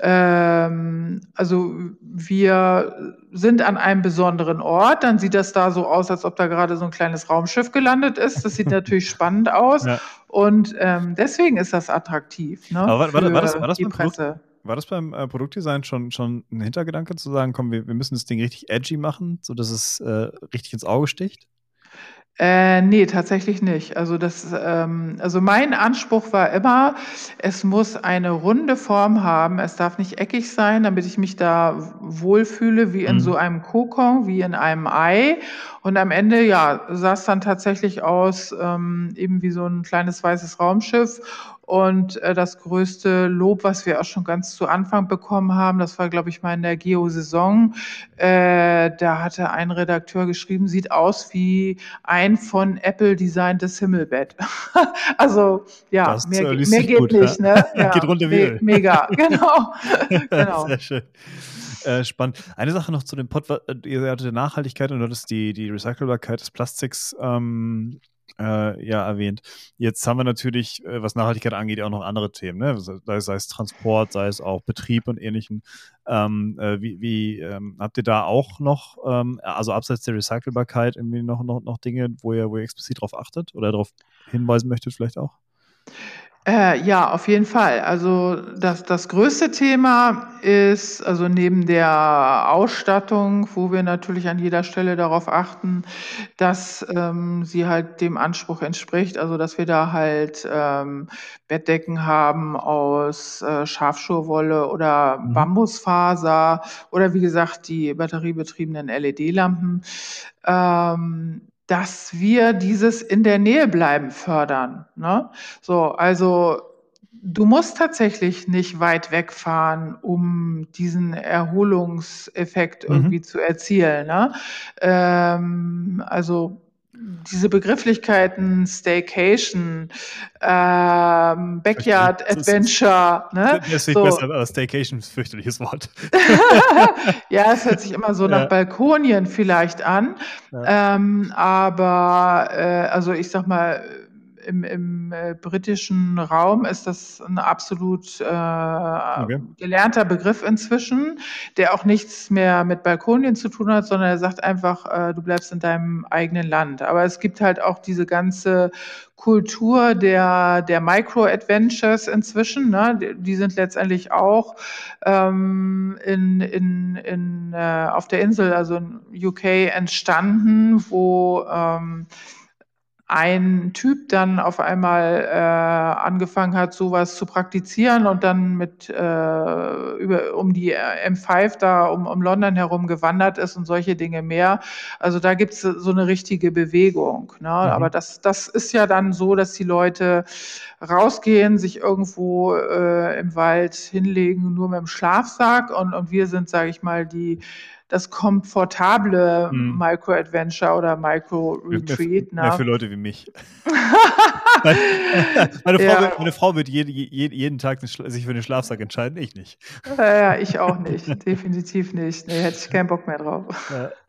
Ähm, also wir sind an einem besonderen Ort, dann sieht das da so aus, als ob da gerade so ein kleines Raumschiff gelandet ist. Das sieht natürlich spannend aus. Ja. Und ähm, deswegen ist das attraktiv. Ne, war, war, war, das, war das die Presse. War das beim äh, Produktdesign schon, schon ein Hintergedanke zu sagen, komm, wir, wir müssen das Ding richtig edgy machen, sodass es äh, richtig ins Auge sticht? Äh, nee, tatsächlich nicht. Also das, ähm, also mein Anspruch war immer, es muss eine runde Form haben. Es darf nicht eckig sein, damit ich mich da wohlfühle, wie in mhm. so einem Kokon, wie in einem Ei. Und am Ende, ja, sah es dann tatsächlich aus, ähm, eben wie so ein kleines weißes Raumschiff. Und äh, das größte Lob, was wir auch schon ganz zu Anfang bekommen haben, das war, glaube ich, mal in der Geo-Saison. Äh, da hatte ein Redakteur geschrieben, sieht aus wie ein von Apple designtes Himmelbett. also ja, das, mehr, äh, mehr geht gut, nicht. Ja. Ne? Ja, geht runter wie me Mega, genau. genau. Sehr schön. Äh, spannend. Eine Sache noch zu dem Pod, äh, ihr hattet Nachhaltigkeit und du hattest die, die Recycelbarkeit des Plastiks ähm, äh, ja erwähnt. Jetzt haben wir natürlich, äh, was Nachhaltigkeit angeht, auch noch andere Themen, ne? sei, sei es Transport, sei es auch Betrieb und ähnlichen. Ähm, äh, wie, wie ähm, habt ihr da auch noch, ähm, also abseits der Recycelbarkeit, irgendwie noch, noch, noch Dinge, wo ihr, wo ihr explizit darauf achtet oder darauf hinweisen möchtet, vielleicht auch? Äh, ja, auf jeden Fall. Also das, das größte Thema ist, also neben der Ausstattung, wo wir natürlich an jeder Stelle darauf achten, dass ähm, sie halt dem Anspruch entspricht, also dass wir da halt ähm, Bettdecken haben aus äh, Schafschurwolle oder mhm. Bambusfaser oder wie gesagt die batteriebetriebenen LED-Lampen. Ähm, dass wir dieses in der Nähe bleiben fördern. Ne? So, also du musst tatsächlich nicht weit wegfahren, um diesen Erholungseffekt mhm. irgendwie zu erzielen. Ne? Ähm, also diese Begrifflichkeiten Staycation, ähm, Backyard Adventure. Ne? Das ist so. besser, aber Staycation ist ein fürchterliches Wort. ja, es hört sich immer so nach Balkonien vielleicht an. Ja. Ähm, aber äh, also ich sag mal, im, im äh, britischen Raum ist das ein absolut äh, okay. gelernter Begriff inzwischen, der auch nichts mehr mit Balkonien zu tun hat, sondern er sagt einfach, äh, du bleibst in deinem eigenen Land. Aber es gibt halt auch diese ganze Kultur der, der Micro-Adventures inzwischen. Ne? Die, die sind letztendlich auch ähm, in, in, in, äh, auf der Insel, also in UK, entstanden, wo ähm, ein Typ dann auf einmal äh, angefangen hat, sowas zu praktizieren und dann mit äh, über um die M5 da um, um London herum gewandert ist und solche Dinge mehr. Also da gibt's so eine richtige Bewegung. Ne? Mhm. Aber das, das ist ja dann so, dass die Leute rausgehen, sich irgendwo äh, im Wald hinlegen, nur mit dem Schlafsack und, und wir sind, sage ich mal, die das komfortable hm. Micro-Adventure oder Micro-Retreat. Mehr, mehr, für Leute wie mich. meine, Frau ja. wird, meine, Frau wird, jede, jede, jeden Tag sich für den Schlafsack entscheiden, ich nicht. Ja, ja ich auch nicht. Definitiv nicht. Nee, hätte ich keinen Bock mehr drauf.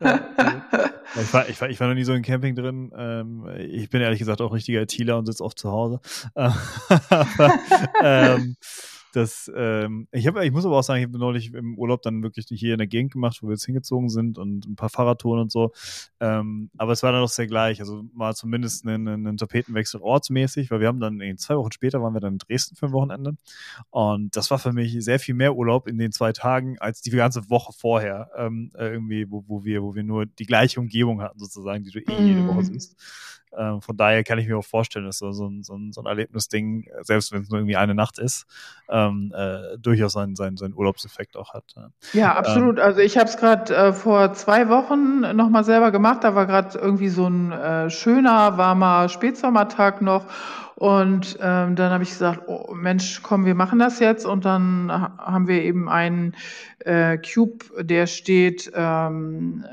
ich, war, ich, war, ich war noch nie so in Camping drin. Ähm, ich bin ehrlich gesagt auch richtiger ITler und sitze oft zu Hause. aber, ähm, das, ähm, ich, hab, ich muss aber auch sagen, ich habe neulich im Urlaub dann wirklich hier in der Gegend gemacht, wo wir jetzt hingezogen sind und ein paar Fahrradtouren und so. Ähm, aber es war dann doch sehr gleich. Also war zumindest ein, ein Tapetenwechsel ortsmäßig, weil wir haben dann zwei Wochen später waren wir dann in Dresden für ein Wochenende. Und das war für mich sehr viel mehr Urlaub in den zwei Tagen als die ganze Woche vorher. Ähm, äh, irgendwie, wo, wo, wir, wo wir nur die gleiche Umgebung hatten, sozusagen, die du eh jede Woche mhm. siehst. Ähm, von daher kann ich mir auch vorstellen, dass so, so, ein, so, so ein Erlebnisding, selbst wenn es nur irgendwie eine Nacht ist, ähm, äh, durchaus seinen, seinen, seinen Urlaubseffekt auch hat. Ja, ähm, absolut. Ähm, also ich habe es gerade äh, vor zwei Wochen nochmal selber gemacht. Da war gerade irgendwie so ein äh, schöner, warmer Spätsommertag noch. Und ähm, dann habe ich gesagt, oh, Mensch, komm, wir machen das jetzt. Und dann haben wir eben einen äh, Cube, der steht ähm,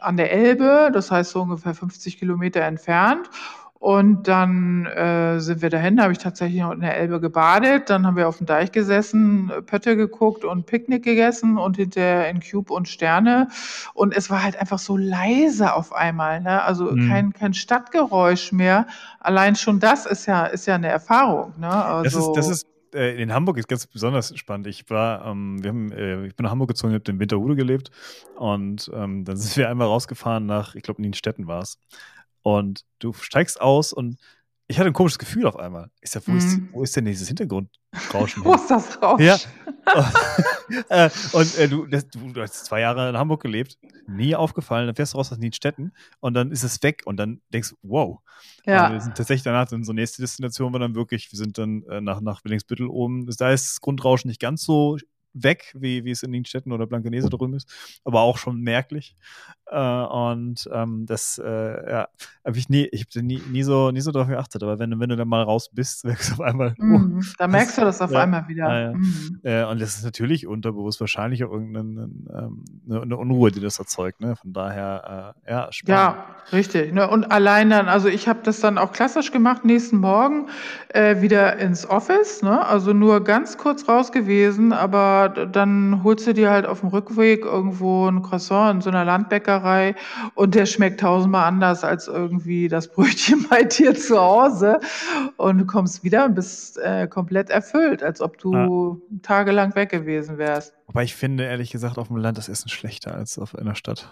an der Elbe, das heißt so ungefähr 50 Kilometer entfernt. Und dann äh, sind wir dahin, da habe ich tatsächlich noch in der Elbe gebadet. Dann haben wir auf dem Deich gesessen, Pötte geguckt und Picknick gegessen und hinterher in Cube und Sterne. Und es war halt einfach so leise auf einmal. Ne? Also mhm. kein, kein Stadtgeräusch mehr. Allein schon das ist ja, ist ja eine Erfahrung. Ne? Also, das ist, das ist äh, in Hamburg ist ganz besonders spannend. Ich war, ähm, wir haben, äh, ich bin nach Hamburg gezogen, habe in Winterhude gelebt und ähm, dann sind wir einmal rausgefahren nach, ich glaube, Nienstetten war es. Und du steigst aus und ich hatte ein komisches Gefühl auf einmal. Ich sag, wo, mm. ist, mhm. wo ist denn dieses Hintergrundrauschen? wo ist das Rauschen? Ja. äh, und äh, du, das, du, hast zwei Jahre in Hamburg gelebt, nie aufgefallen, dann fährst du raus aus Nienstetten und dann ist es weg und dann denkst du, wow. Ja. Also wir sind tatsächlich danach in so nächste Destination war dann wirklich, wir sind dann äh, nach, nach Willingsbüttel oben. Da ist das Grundrauschen nicht ganz so weg, wie, wie es in Nienstetten oder Blankenese drüben ist, aber auch schon merklich. Äh, und ähm, das, äh, ja, habe ich nie, ich habe nie, nie so, nie so darauf geachtet. Aber wenn, wenn du dann mal raus bist, merkst du auf einmal. Oh, mhm, da merkst du das auf ja, einmal wieder. Ja, ja. Mhm. Äh, und das ist natürlich unterbewusst wahrscheinlich auch irgendeine ähm, eine Unruhe, die das erzeugt. Ne? Von daher, äh, ja, spannend. Ja, richtig. Ne? Und allein dann, also ich habe das dann auch klassisch gemacht, nächsten Morgen äh, wieder ins Office. Ne? Also nur ganz kurz raus gewesen, aber dann holst du dir halt auf dem Rückweg irgendwo ein Croissant in so einer Landbäckerei Bäckerei und der schmeckt tausendmal anders als irgendwie das Brötchen bei dir zu Hause. Und du kommst wieder und bist äh, komplett erfüllt, als ob du ja. tagelang weg gewesen wärst. Wobei ich finde, ehrlich gesagt, auf dem Land das Essen schlechter als auf einer Stadt.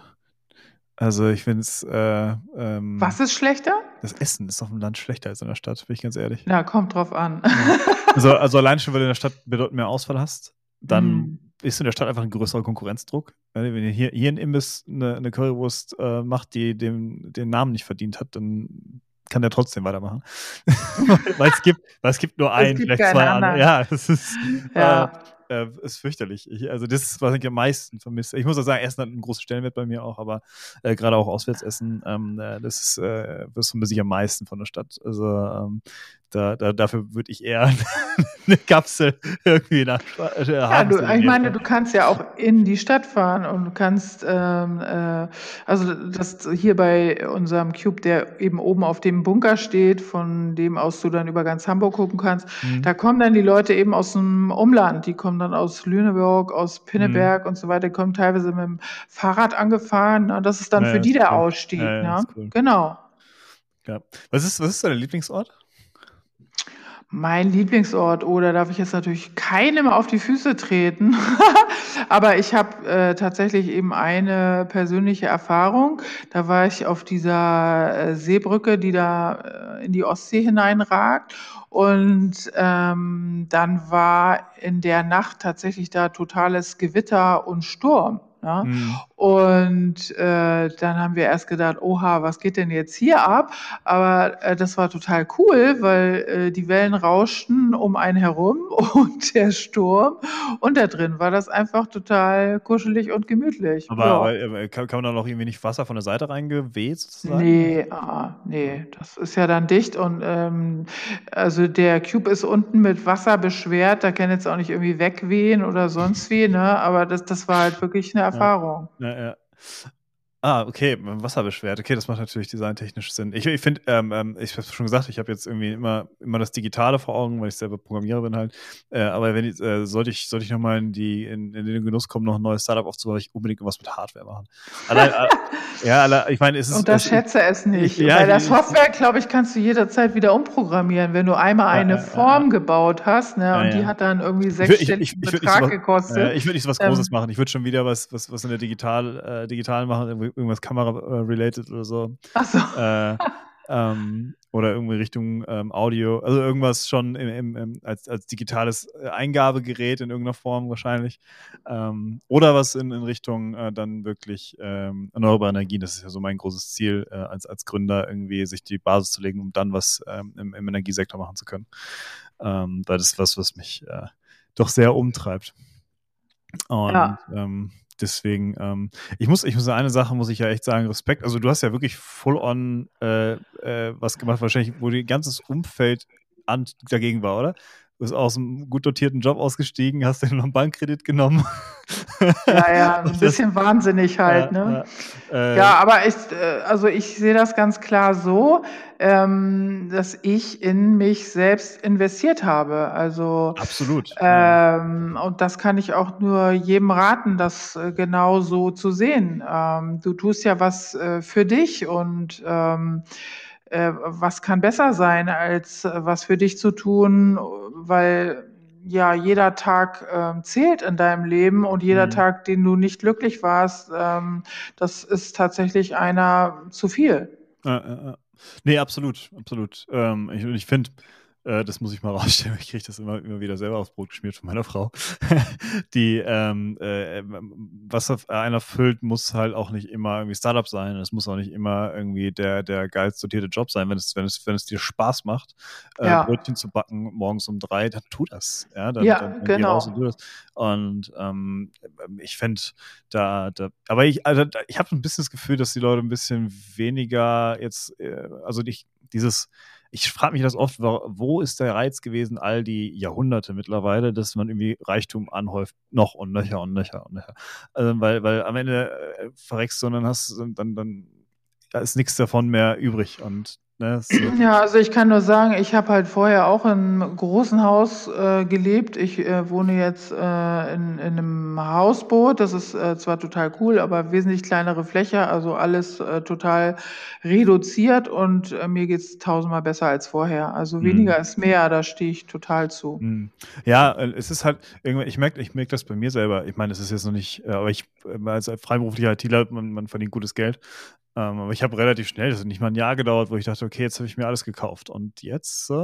Also ich finde es. Äh, ähm, Was ist schlechter? Das Essen ist auf dem Land schlechter als in der Stadt, bin ich ganz ehrlich. Ja, kommt drauf an. Ja. Also, also allein schon, weil du in der Stadt bedeutend mehr Ausfall hast, dann mm ist in der Stadt einfach ein größerer Konkurrenzdruck. Wenn ihr hier, hier ein Imbiss eine, eine Currywurst äh, macht, die dem, den Namen nicht verdient hat, dann kann der trotzdem weitermachen. weil es gibt, weil es gibt nur einen, vielleicht zwei andere. Ja, das ist. Ja. Äh, äh, ist fürchterlich. Ich, also das ist, was ich am meisten vermisse. Ich muss auch sagen, Essen hat einen großen Stellenwert bei mir auch, aber äh, gerade auch Auswärtsessen, ähm, äh, das ist, äh, das vermisse ich am meisten von der Stadt. Also ähm, da, da, dafür würde ich eher eine Kapsel irgendwie nach äh, ja, du, Ich meine, du kannst ja auch in die Stadt fahren und du kannst, ähm, äh, also das hier bei unserem Cube, der eben oben auf dem Bunker steht, von dem aus du dann über ganz Hamburg gucken kannst, mhm. da kommen dann die Leute eben aus dem Umland, die kommen dann aus Lüneburg, aus Pinneberg mhm. und so weiter, die kommen teilweise mit dem Fahrrad angefahren und das ist dann ja, für die der cool. Ausstieg. Ja, ne? cool. Genau. Ja. Was ist, was ist dein Lieblingsort? Mein Lieblingsort, da darf ich jetzt natürlich keinem auf die Füße treten. Aber ich habe äh, tatsächlich eben eine persönliche Erfahrung. Da war ich auf dieser äh, Seebrücke, die da äh, in die Ostsee hineinragt. Und ähm, dann war in der Nacht tatsächlich da totales Gewitter und Sturm. Ja? Mhm. Und äh, dann haben wir erst gedacht, oha, was geht denn jetzt hier ab? Aber äh, das war total cool, weil äh, die Wellen rauschten um einen herum und der Sturm. Und da drin war das einfach total kuschelig und gemütlich. Aber, ja. aber äh, kann, kann, man da noch irgendwie nicht Wasser von der Seite reingeweht sozusagen? Nee, ah, nee, das ist ja dann dicht und ähm, also der Cube ist unten mit Wasser beschwert, da kann jetzt auch nicht irgendwie wegwehen oder sonst wie, ne? Aber das, das war halt wirklich eine Erfahrung. Ja, ja. Ah, okay, Wasserbeschwert. Okay, das macht natürlich designtechnisch Sinn. Ich, ich finde, ähm, ähm, ich habe schon gesagt, ich habe jetzt irgendwie immer, immer das Digitale vor Augen, weil ich selber Programmierer bin halt. Äh, aber wenn ich, äh, sollte ich, sollte ich nochmal in, in, in den Genuss kommen, noch ein neues Startup aufzubauen, ich unbedingt was mit Hardware machen. Allein, äh, ja, ich meine, es ist. Unterschätze es, es nicht. Ich, ja, weil das Software, glaube ich, kannst du jederzeit wieder umprogrammieren, wenn du einmal eine ja, Form gebaut hast, ne, und die hat dann irgendwie sechsstelligen Betrag was, gekostet. ich würde nicht so was Großes ähm, machen. Ich würde schon wieder was, was, was in der Digital, äh, Digital machen, irgendwas Kamera-related oder so. Ach so. Äh, ähm, oder irgendwie Richtung ähm, Audio, also irgendwas schon im, im, im, als, als digitales äh, Eingabegerät in irgendeiner Form wahrscheinlich. Ähm, oder was in, in Richtung äh, dann wirklich ähm, erneuerbare Energien. Das ist ja so mein großes Ziel äh, als, als Gründer, irgendwie sich die Basis zu legen, um dann was ähm, im, im, Energiesektor machen zu können. Ähm, weil das ist was, was mich äh, doch sehr umtreibt. Und ja. ähm, deswegen, ähm, ich muss, ich muss eine Sache muss ich ja echt sagen, Respekt. Also du hast ja wirklich full on äh, äh, was gemacht, wahrscheinlich, wo dein ganzes Umfeld an, dagegen war, oder? Du bist aus einem gut dotierten Job ausgestiegen, hast dir noch einen Bankkredit genommen. Ja, ja, ein bisschen wahnsinnig halt, ja, ne? Ja, äh, ja aber ich, äh, also ich sehe das ganz klar so, ähm, dass ich in mich selbst investiert habe. Also absolut. Ähm, und das kann ich auch nur jedem raten, das äh, genau so zu sehen. Ähm, du tust ja was äh, für dich und ähm, äh, was kann besser sein, als äh, was für dich zu tun, weil ja jeder Tag ähm, zählt in deinem Leben und jeder mhm. Tag, den du nicht glücklich warst, ähm, das ist tatsächlich einer zu viel. Äh, äh, nee, absolut, absolut. Ähm, ich ich finde, äh, das muss ich mal rausstellen, ich kriege das immer, immer wieder selber aufs Brot geschmiert von meiner Frau. die, ähm, äh, was einer füllt, muss halt auch nicht immer irgendwie Startup sein. Es muss auch nicht immer irgendwie der, der geilst sortierte Job sein. Wenn es, wenn es, wenn es dir Spaß macht, äh, ja. Brötchen zu backen morgens um drei, dann tu das. Ja, dann, ja, dann, genau. raus und tu das. Und ähm, ich fände da, da, aber ich, also, ich habe ein bisschen das Gefühl, dass die Leute ein bisschen weniger jetzt, äh, also ich, dieses, ich frage mich das oft, wo ist der Reiz gewesen, all die Jahrhunderte mittlerweile, dass man irgendwie Reichtum anhäuft, noch und nöcher und nöcher und nöcher. Also, weil, weil am Ende äh, verreckst du und dann hast dann, dann da ist nichts davon mehr übrig. Und Ne, so. Ja, also ich kann nur sagen, ich habe halt vorher auch in einem großen Haus äh, gelebt. Ich äh, wohne jetzt äh, in, in einem Hausboot. Das ist äh, zwar total cool, aber wesentlich kleinere Fläche, also alles äh, total reduziert und äh, mir geht's tausendmal besser als vorher. Also mhm. weniger ist mehr, da stehe ich total zu. Mhm. Ja, es ist halt, irgendwie, ich merke ich merk das bei mir selber. Ich meine, es ist jetzt noch nicht, aber ich als freiberuflicher ITler, man, man verdient gutes Geld. Ähm, aber ich habe relativ schnell, das hat nicht mal ein Jahr gedauert, wo ich dachte, okay, jetzt habe ich mir alles gekauft. Und jetzt?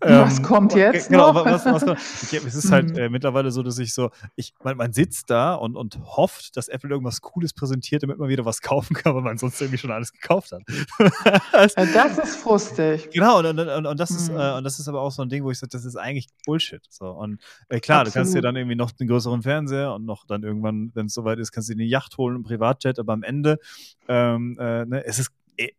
Äh, was kommt jetzt? Genau, noch? Was, was, was, ich, es ist halt äh, mittlerweile so, dass ich so, ich, man, man sitzt da und, und hofft, dass Apple irgendwas Cooles präsentiert, damit man wieder was kaufen kann, weil man sonst irgendwie schon alles gekauft hat. das, das ist frustig. Genau, und, und, und, und das, mhm. ist, äh, und das ist aber auch so ein Ding, wo ich sage, das ist eigentlich Bullshit. So. Und äh, klar, Absolut. du kannst dir dann irgendwie noch einen größeren Fernseher und noch dann irgendwann, wenn es soweit ist, kannst du dir eine Yacht holen, einen Privatjet, aber am Ende ähm, äh, ne, es ist äh,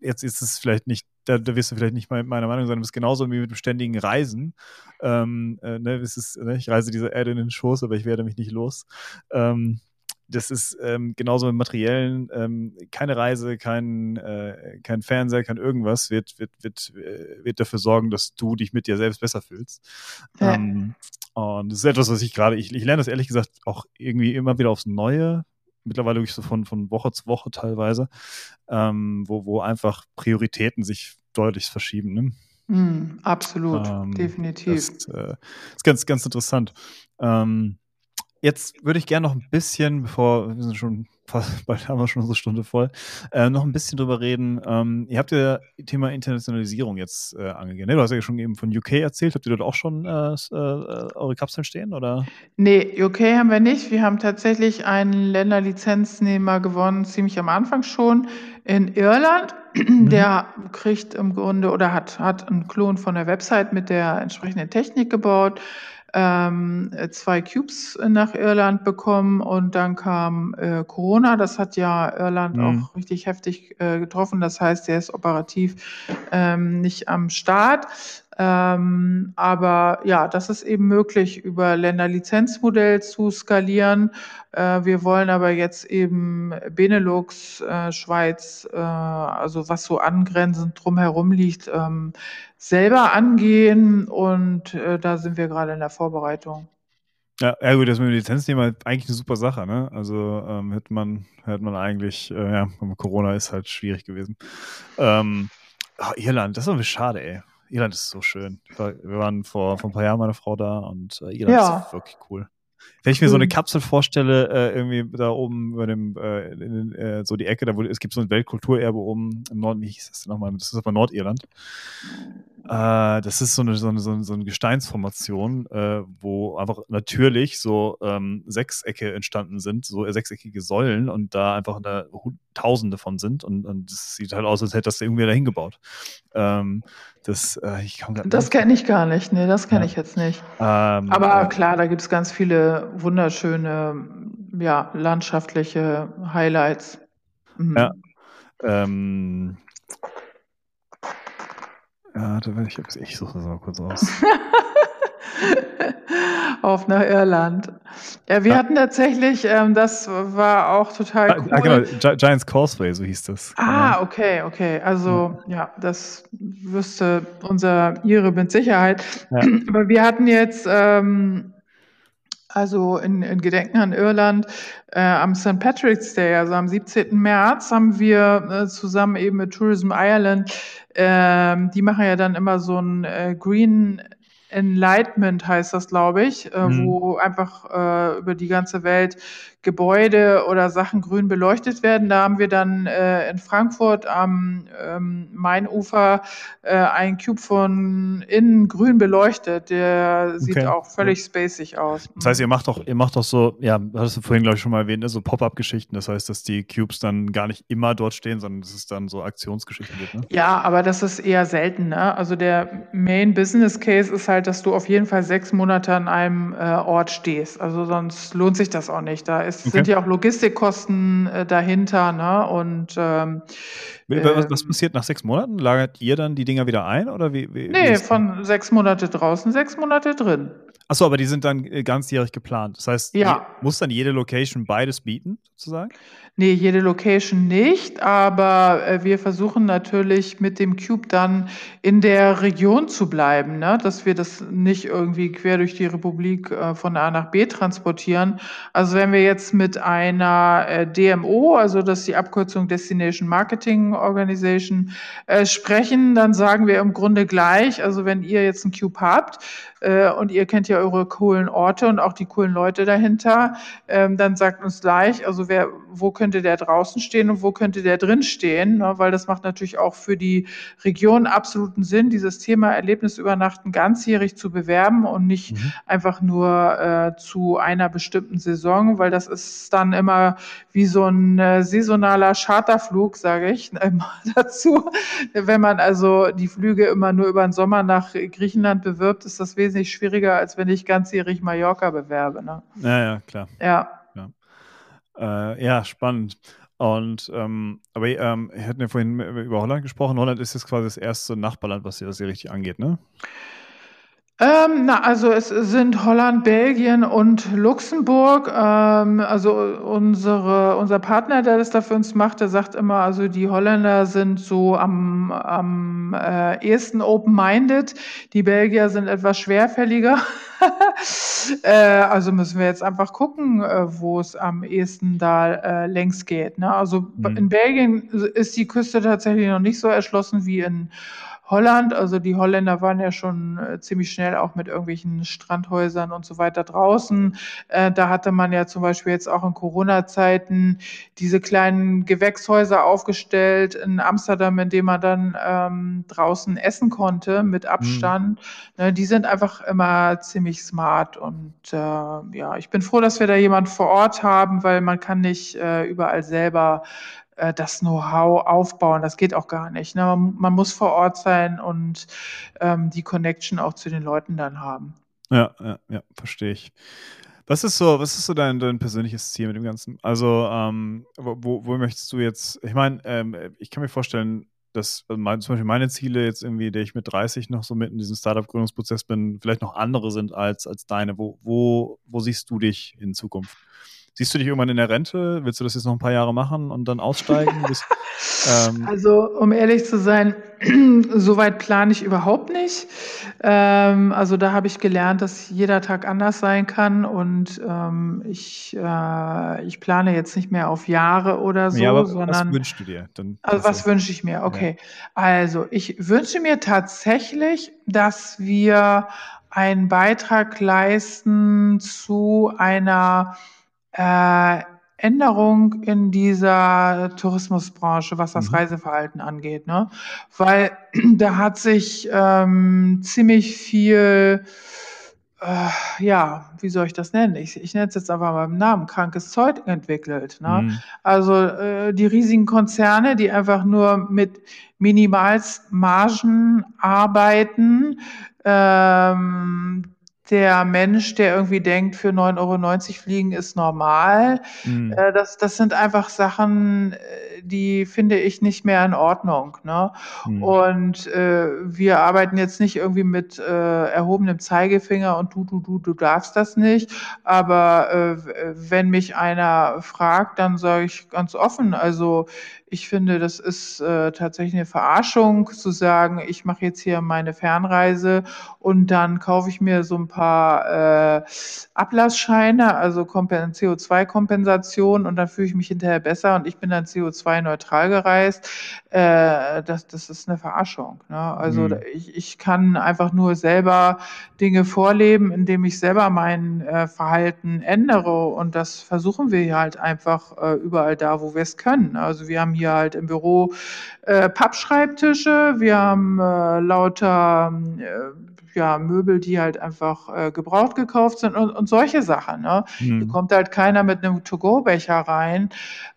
jetzt ist es vielleicht nicht, da, da, wirst du vielleicht nicht meiner Meinung sein, du bist genauso wie mit dem ständigen Reisen. Ähm, äh, ne, es ist, ne, ich reise diese Erde in den Schoß, aber ich werde mich nicht los. Ähm, das ist ähm, genauso mit materiellen, ähm, keine Reise, kein, äh, kein Fernseher, kein irgendwas wird, wird, wird, äh, wird dafür sorgen, dass du dich mit dir selbst besser fühlst. Ja. Ähm, und das ist etwas, was ich gerade, ich, ich lerne das ehrlich gesagt auch irgendwie immer wieder aufs Neue mittlerweile wirklich so von, von Woche zu Woche teilweise, ähm, wo, wo einfach Prioritäten sich deutlich verschieben. Ne? Mm, absolut, ähm, definitiv. Das äh, ist ganz, ganz interessant. Ähm, jetzt würde ich gerne noch ein bisschen, bevor wir sind schon fast, bald haben wir schon unsere Stunde voll, äh, noch ein bisschen drüber reden. Ähm, ihr habt ja Thema Internationalisierung jetzt äh, angegangen. Ne? Du hast ja schon eben von UK erzählt. Habt ihr dort auch schon äh, äh, eure Kapseln stehen? Oder? Nee, UK haben wir nicht. Wir haben tatsächlich einen Länderlizenznehmer gewonnen, ziemlich am Anfang schon in Irland. Mhm. Der kriegt im Grunde oder hat, hat einen Klon von der Website mit der entsprechenden Technik gebaut ähm, zwei Cubes nach Irland bekommen und dann kam äh, Corona. Das hat ja Irland mhm. auch richtig heftig äh, getroffen. Das heißt, er ist operativ ähm, nicht am Start. Ähm, aber ja, das ist eben möglich, über Länderlizenzmodell zu skalieren. Äh, wir wollen aber jetzt eben Benelux, äh, Schweiz, äh, also was so angrenzend drumherum liegt, ähm, selber angehen und äh, da sind wir gerade in der Vorbereitung. Ja, ja gut, das mit dem Lizenzthema eigentlich eine super Sache, ne? Also ähm, hätte man, hätte man eigentlich, äh, ja, Corona ist halt schwierig gewesen. Ähm, oh, Irland, das war mir schade, ey. Irland ist so schön. wir waren vor, vor ein paar Jahren meine Frau da und äh, Irland ja. ist wirklich cool. Wenn ich mir so eine Kapsel vorstelle, äh, irgendwie da oben über dem, äh, in, äh, so die Ecke, da wo es gibt so ein Weltkulturerbe oben im Norden, wie hieß das nochmal? Das ist aber Nordirland. Äh, das ist so eine, so eine, so eine Gesteinsformation, äh, wo einfach natürlich so ähm, Sechsecke entstanden sind, so sechseckige Säulen und da einfach eine, Tausende von sind und, und es sieht halt aus, als hätte das irgendwie dahin gebaut. Ähm, das äh, ich das kenne ich gar nicht, nee, das kenne ja. ich jetzt nicht. Ähm, Aber klar, da gibt es ganz viele wunderschöne, ja, landschaftliche Highlights. Mhm. Ja. Ähm, ja, ich, ich suche das mal kurz aus. Auf nach Irland. Ja, wir ja. hatten tatsächlich, ähm, das war auch total cool. Ah, genau, Giants Causeway, so hieß das. Ah, genau. okay, okay. Also, ja, ja das wüsste unser Ire mit Sicherheit. Ja. Aber wir hatten jetzt, ähm, also in, in Gedenken an Irland, äh, am St. Patrick's Day, also am 17. März, haben wir äh, zusammen eben mit Tourism Ireland ähm, die machen ja dann immer so ein äh, Green Enlightenment heißt das, glaube ich, äh, mhm. wo einfach äh, über die ganze Welt Gebäude oder Sachen grün beleuchtet werden. Da haben wir dann äh, in Frankfurt am ähm, Mainufer äh, einen Cube von innen grün beleuchtet. Der sieht okay. auch völlig spacig aus. Das heißt, ihr macht doch, ihr macht doch so, ja, hast du vorhin, glaube ich, schon mal erwähnt, ne, so Pop-up-Geschichten. Das heißt, dass die Cubes dann gar nicht immer dort stehen, sondern dass es dann so Aktionsgeschichten gibt. Ne? Ja, aber das ist eher selten. Ne? Also der Main Business Case ist halt, dass du auf jeden Fall sechs Monate an einem äh, Ort stehst. Also sonst lohnt sich das auch nicht. Da ist, okay. sind ja auch Logistikkosten äh, dahinter. Ne? Und ähm, was, was, passiert nach sechs Monaten? Lagert ihr dann die Dinger wieder ein? Oder wie, wie, nee, wie von sechs Monate draußen, sechs Monate drin. Achso, aber die sind dann äh, ganzjährig geplant. Das heißt, ja. muss dann jede Location beides bieten, sozusagen? Nee, jede Location nicht, aber äh, wir versuchen natürlich mit dem Cube dann in der Region zu bleiben, ne? dass wir das nicht irgendwie quer durch die Republik äh, von A nach B transportieren. Also wenn wir jetzt mit einer äh, DMO, also das ist die Abkürzung Destination Marketing Organization, äh, sprechen, dann sagen wir im Grunde gleich, also wenn ihr jetzt einen Cube habt äh, und ihr kennt ja eure coolen Orte und auch die coolen Leute dahinter, ähm, dann sagt uns gleich, also wer, wo könnt könnte der draußen stehen und wo könnte der drin stehen, ne? weil das macht natürlich auch für die Region absoluten Sinn, dieses Thema Erlebnisübernachten ganzjährig zu bewerben und nicht mhm. einfach nur äh, zu einer bestimmten Saison, weil das ist dann immer wie so ein äh, saisonaler Charterflug, sage ich immer dazu. Wenn man also die Flüge immer nur über den Sommer nach Griechenland bewirbt, ist das wesentlich schwieriger, als wenn ich ganzjährig Mallorca bewerbe. Ne? Ja, ja, klar. Ja. Äh, ja, spannend. Und ähm, aber ähm, wir hatten ja vorhin über Holland gesprochen. Holland ist jetzt quasi das erste Nachbarland, was hier, was hier richtig angeht, ne? Ähm, na, also es sind Holland, Belgien und Luxemburg. Ähm, also unsere, unser Partner, der das da für uns macht, der sagt immer, also die Holländer sind so am, am äh, ehesten open-minded, die Belgier sind etwas schwerfälliger. äh, also müssen wir jetzt einfach gucken, äh, wo es am ehesten da äh, längs geht. Ne? Also mhm. in Belgien ist die Küste tatsächlich noch nicht so erschlossen wie in Holland. Also die Holländer waren ja schon äh, ziemlich schnell auch mit irgendwelchen Strandhäusern und so weiter draußen. Äh, da hatte man ja zum Beispiel jetzt auch in Corona-Zeiten diese kleinen Gewächshäuser aufgestellt in Amsterdam, in dem man dann ähm, draußen essen konnte mit mhm. Abstand. Mhm. Ne, die sind einfach immer ziemlich smart und äh, ja, ich bin froh, dass wir da jemand vor Ort haben, weil man kann nicht äh, überall selber äh, das Know-how aufbauen. Das geht auch gar nicht. Ne? Man, man, muss vor Ort sein und ähm, die Connection auch zu den Leuten dann haben. Ja, ja, ja, verstehe ich. Was ist so, was ist so dein, dein persönliches Ziel mit dem Ganzen? Also, ähm, wo, wo möchtest du jetzt, ich meine, ähm, ich kann mir vorstellen, dass also mein, zum Beispiel meine Ziele jetzt irgendwie, der ich mit 30 noch so mit in diesem Startup-Gründungsprozess bin, vielleicht noch andere sind als, als deine. Wo, wo, wo siehst du dich in Zukunft? Siehst du dich irgendwann in der Rente? Willst du das jetzt noch ein paar Jahre machen und dann aussteigen? Bis, ähm also, um ehrlich zu sein, soweit plane ich überhaupt nicht. Ähm, also, da habe ich gelernt, dass jeder Tag anders sein kann und ähm, ich, äh, ich plane jetzt nicht mehr auf Jahre oder so, ja, aber sondern. Was wünschst du dir? Dann also, was wünsche ich mir? Okay. Ja. Also, ich wünsche mir tatsächlich, dass wir einen Beitrag leisten zu einer äh, Änderung in dieser Tourismusbranche, was das mhm. Reiseverhalten angeht. Ne? Weil da hat sich ähm, ziemlich viel, äh, ja, wie soll ich das nennen? Ich, ich nenne es jetzt aber beim Namen, krankes Zeug entwickelt. Ne? Mhm. Also äh, die riesigen Konzerne, die einfach nur mit Minimalstmargen arbeiten, ähm, der Mensch, der irgendwie denkt, für 9,90 Euro fliegen ist normal. Mhm. Äh, das, das sind einfach Sachen, äh, die finde ich nicht mehr in Ordnung. Ne? Mhm. Und äh, wir arbeiten jetzt nicht irgendwie mit äh, erhobenem Zeigefinger und du, du, du, du darfst das nicht. Aber äh, wenn mich einer fragt, dann sage ich ganz offen, also ich finde, das ist äh, tatsächlich eine Verarschung zu sagen, ich mache jetzt hier meine Fernreise und dann kaufe ich mir so ein paar äh, Ablassscheine, also CO2-Kompensation und dann fühle ich mich hinterher besser und ich bin dann CO2-neutral gereist. Äh, das, das ist eine Verarschung. Ne? Also mhm. ich, ich kann einfach nur selber Dinge vorleben, indem ich selber mein äh, Verhalten ändere und das versuchen wir halt einfach äh, überall da, wo wir es können. Also wir haben hier halt im Büro äh, Pappschreibtische, wir haben äh, lauter äh, ja, Möbel, die halt einfach äh, gebraucht gekauft sind und, und solche Sachen. Ne? Mhm. Da kommt halt keiner mit einem To-Go-Becher rein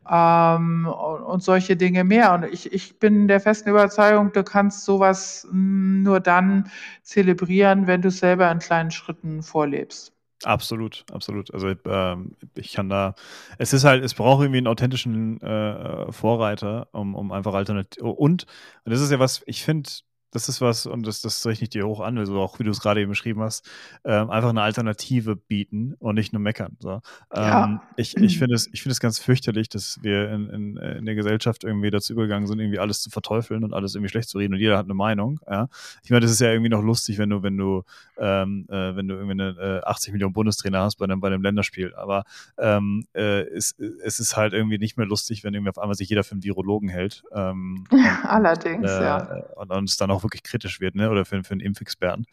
ähm, und, und, solche Dinge mehr. Und ich, ich bin der festen Überzeugung, du kannst sowas nur dann zelebrieren, wenn du es selber in kleinen Schritten vorlebst. Absolut, absolut. Also ähm, ich kann da, es ist halt, es braucht irgendwie einen authentischen äh, Vorreiter, um, um einfach alternativ und, und das ist ja was, ich finde, das ist was, und das, das rechne ich dir hoch an, also auch wie du es gerade eben beschrieben hast, ähm, einfach eine Alternative bieten und nicht nur meckern. So. Ja. Ähm, ich ich finde es, ich finde es ganz fürchterlich, dass wir in, in, in der Gesellschaft irgendwie dazu übergegangen sind, irgendwie alles zu verteufeln und alles irgendwie schlecht zu reden und jeder hat eine Meinung. Ja? Ich meine, das ist ja irgendwie noch lustig, wenn du, wenn du, ähm, äh, wenn du irgendwie eine äh, 80 Millionen Bundestrainer hast bei einem, bei einem Länderspiel. Aber ähm, äh, es, es ist halt irgendwie nicht mehr lustig, wenn irgendwie auf einmal sich jeder für einen Virologen hält. Ähm, Allerdings, äh, ja. Und, und es dann auch auch wirklich kritisch wird, ne? oder für, für einen Impfexperten.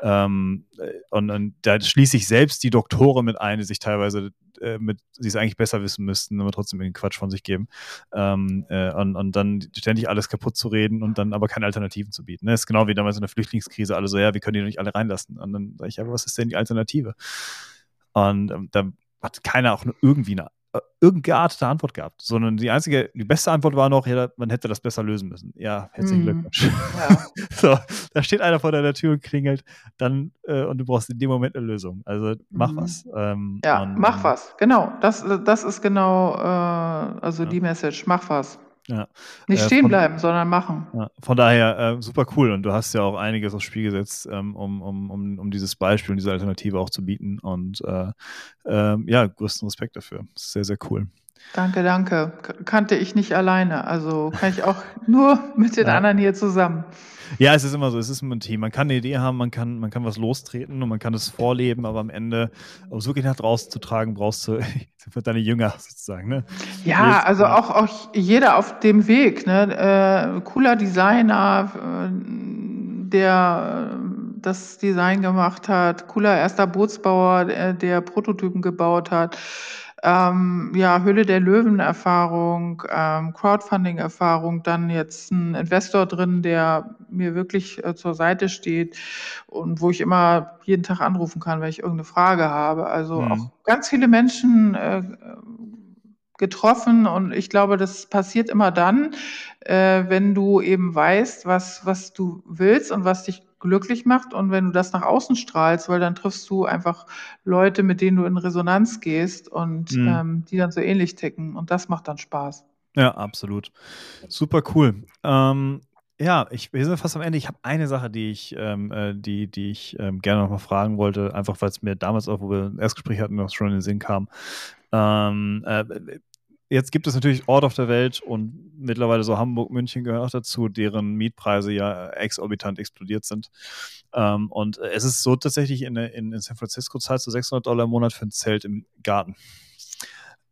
Ähm, und, und da schließe ich selbst die Doktoren mit ein, die sich teilweise äh, mit, sie es eigentlich besser wissen müssten, aber trotzdem irgendwie Quatsch von sich geben. Ähm, äh, und, und dann ständig alles kaputt zu reden und dann aber keine Alternativen zu bieten. Ne? Das ist genau wie damals in der Flüchtlingskrise, alle so, ja, wir können die doch nicht alle reinlassen. Und dann sage ich, aber was ist denn die Alternative? Und ähm, da hat keiner auch nur irgendwie eine äh, irgendeine geartete Antwort gehabt, sondern die einzige, die beste Antwort war noch, ja, man hätte das besser lösen müssen. Ja, herzlichen mm. Glückwunsch. Ja. so, da steht einer vor deiner Tür und klingelt, dann äh, und du brauchst in dem Moment eine Lösung. Also mach mm. was. Ähm, ja, und, mach was. Genau, das, das ist genau, äh, also ja. die Message. Mach was. Ja. Nicht äh, stehen von, bleiben, sondern machen. Ja, von daher äh, super cool und du hast ja auch einiges aufs Spiel gesetzt, ähm, um, um, um, um dieses Beispiel und diese Alternative auch zu bieten. Und äh, ähm, ja, größten Respekt dafür. sehr, sehr cool. Danke, danke. Kannte ich nicht alleine. Also kann ich auch nur mit den ja. anderen hier zusammen. Ja, es ist immer so, es ist ein Team. Man kann eine Idee haben, man kann, man kann was lostreten und man kann es vorleben, aber am Ende, um es wirklich nach draußen zu tragen, brauchst du für deine Jünger sozusagen. Ne? Ja, also auch, auch jeder auf dem Weg. Ne? Äh, cooler Designer, äh, der äh, das Design gemacht hat, cooler erster Bootsbauer, der Prototypen gebaut hat ähm, ja, Höhle der Löwen-Erfahrung, ähm, Crowdfunding-Erfahrung, dann jetzt ein Investor drin, der mir wirklich äh, zur Seite steht und wo ich immer jeden Tag anrufen kann, wenn ich irgendeine Frage habe. Also mhm. auch ganz viele Menschen äh, getroffen und ich glaube, das passiert immer dann, äh, wenn du eben weißt, was, was du willst und was dich glücklich macht und wenn du das nach außen strahlst, weil dann triffst du einfach Leute, mit denen du in Resonanz gehst und mhm. ähm, die dann so ähnlich ticken und das macht dann Spaß. Ja, absolut. Super cool. Ähm, ja, ich, wir sind fast am Ende. Ich habe eine Sache, die ich, ähm, äh, die, die ich ähm, gerne noch mal fragen wollte, einfach weil es mir damals auch, wo wir ein Erstgespräch hatten, noch schon in den Sinn kam. Ähm, äh, jetzt gibt es natürlich Ort auf der Welt und mittlerweile so Hamburg, München gehören auch dazu, deren Mietpreise ja exorbitant explodiert sind. Ähm, und es ist so tatsächlich in, in, in San Francisco zahlst du 600 Dollar im Monat für ein Zelt im Garten.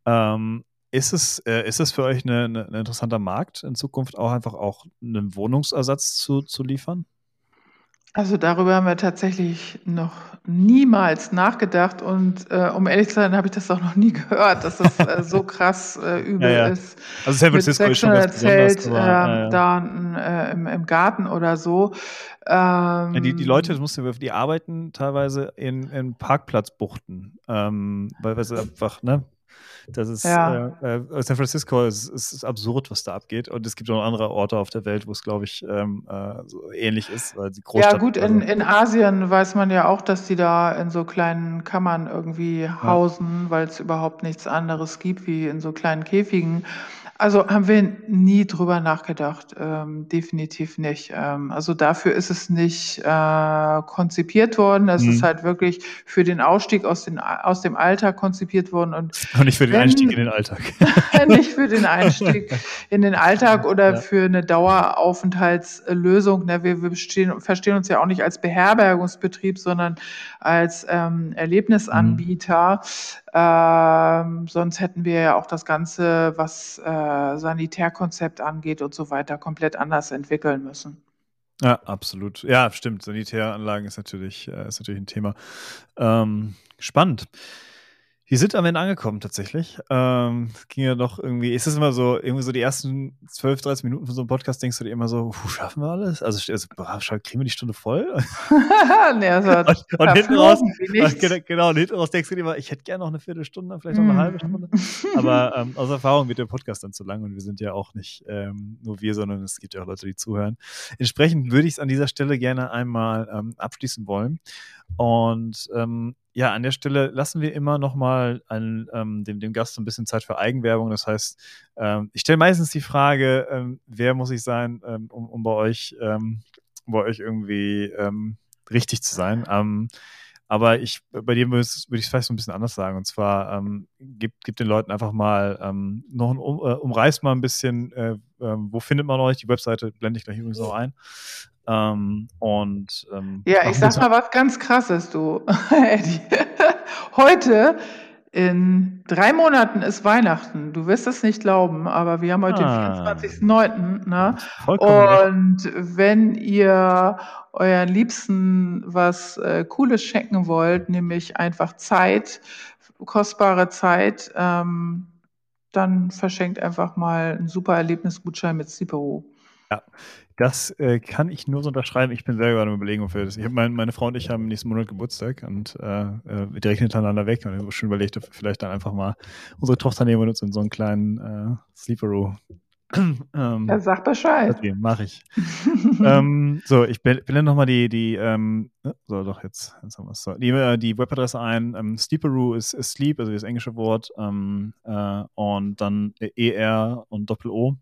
Ähm, ist es, äh, ist es für euch ein interessanter Markt, in Zukunft auch einfach auch einen Wohnungsersatz zu, zu liefern? Also darüber haben wir tatsächlich noch niemals nachgedacht und äh, um ehrlich zu sein, habe ich das auch noch nie gehört, dass das äh, so krass äh, übel ja, ja. ist. Also San Francisco ist schon ganz Zelt, aber, äh, da äh, im, im, Garten oder so. Ähm, ja, die, die Leute, das musst du, die arbeiten teilweise in, in Parkplatzbuchten, ähm, weil, weil sie einfach, ne, das ist ja. äh, äh, San Francisco ist, ist, absurd, was da abgeht. Und es gibt auch noch andere Orte auf der Welt, wo es, glaube ich, ähm, äh, so ähnlich ist. Ja, gut, in, in Asien weiß man ja auch, dass die da in so kleinen Kammern irgendwie hausen, ja. weil es überhaupt nichts anderes gibt wie in so kleinen Käfigen. Also haben wir nie drüber nachgedacht, ähm, definitiv nicht. Ähm, also dafür ist es nicht äh, konzipiert worden. Es mhm. ist halt wirklich für den Ausstieg aus, den, aus dem Alltag konzipiert worden. Und, und nicht für den wenn, Einstieg in den Alltag. nicht für den Einstieg in den Alltag oder ja. für eine Daueraufenthaltslösung. Ne, wir, wir bestehen, verstehen uns ja auch nicht als Beherbergungsbetrieb, sondern als ähm, Erlebnisanbieter. Mhm. Ähm, sonst hätten wir ja auch das Ganze, was äh, Sanitärkonzept angeht und so weiter, komplett anders entwickeln müssen. Ja, absolut. Ja, stimmt. Sanitäranlagen ist natürlich, äh, ist natürlich ein Thema. Ähm, spannend. Wir sind am Ende angekommen tatsächlich. Ähm, ging ja doch irgendwie, ist es immer so, irgendwie so die ersten 12, 13 Minuten von so einem Podcast denkst du dir immer so, schaffen wir alles? Also, also kriegen wir die Stunde voll? nee, also und, und hinten raus, genau, und hinten raus denkst du dir immer, ich hätte gerne noch eine Viertelstunde, vielleicht noch eine mm. halbe Stunde. Aber ähm, aus Erfahrung wird der Podcast dann zu lang und wir sind ja auch nicht ähm, nur wir, sondern es gibt ja auch Leute, die zuhören. Entsprechend würde ich es an dieser Stelle gerne einmal ähm, abschließen wollen. Und ähm, ja, an der Stelle lassen wir immer noch mal an, ähm, dem, dem Gast so ein bisschen Zeit für Eigenwerbung. Das heißt, ähm, ich stelle meistens die Frage, ähm, wer muss ich sein, ähm, um, um bei euch, ähm, bei euch irgendwie ähm, richtig zu sein. aber ich, bei dir würde ich es vielleicht so ein bisschen anders sagen. Und zwar gib, gib den Leuten einfach mal noch ein um, äh, umreiß mal ein bisschen, äh, äh, wo findet man euch? Die Webseite blende ich gleich übrigens auch ein. Ähm, und ähm, ja, ich sag mal was ganz krasses, du, Eddie. Heute in drei Monaten ist Weihnachten. Du wirst es nicht glauben, aber wir haben heute ah. den 24.09. Ne? Und wenn ihr euren Liebsten was äh, Cooles schenken wollt, nämlich einfach Zeit, kostbare Zeit, ähm, dann verschenkt einfach mal einen super Erlebnisgutschein mit Zipero. Ja, das äh, kann ich nur so unterschreiben. Ich bin selber eine Überlegung für das. Ich mein, meine Frau und ich haben nächsten Monat Geburtstag und äh, äh wir direkt hintereinander weg. Und ich habe schon überlegt, ob wir vielleicht dann einfach mal unsere Tochter nehmen und uns in so einen kleinen äh, Sleeper ähm, ja, sag Bescheid. Okay, mach ich. ähm, so, ich blende nochmal die, die ähm, ne, so doch, jetzt, jetzt haben wir. So, die, äh, die Webadresse ein. Ähm, Sleeperoo ist, ist Sleep, also das englische Wort, ähm, äh, und dann ER und Doppel-O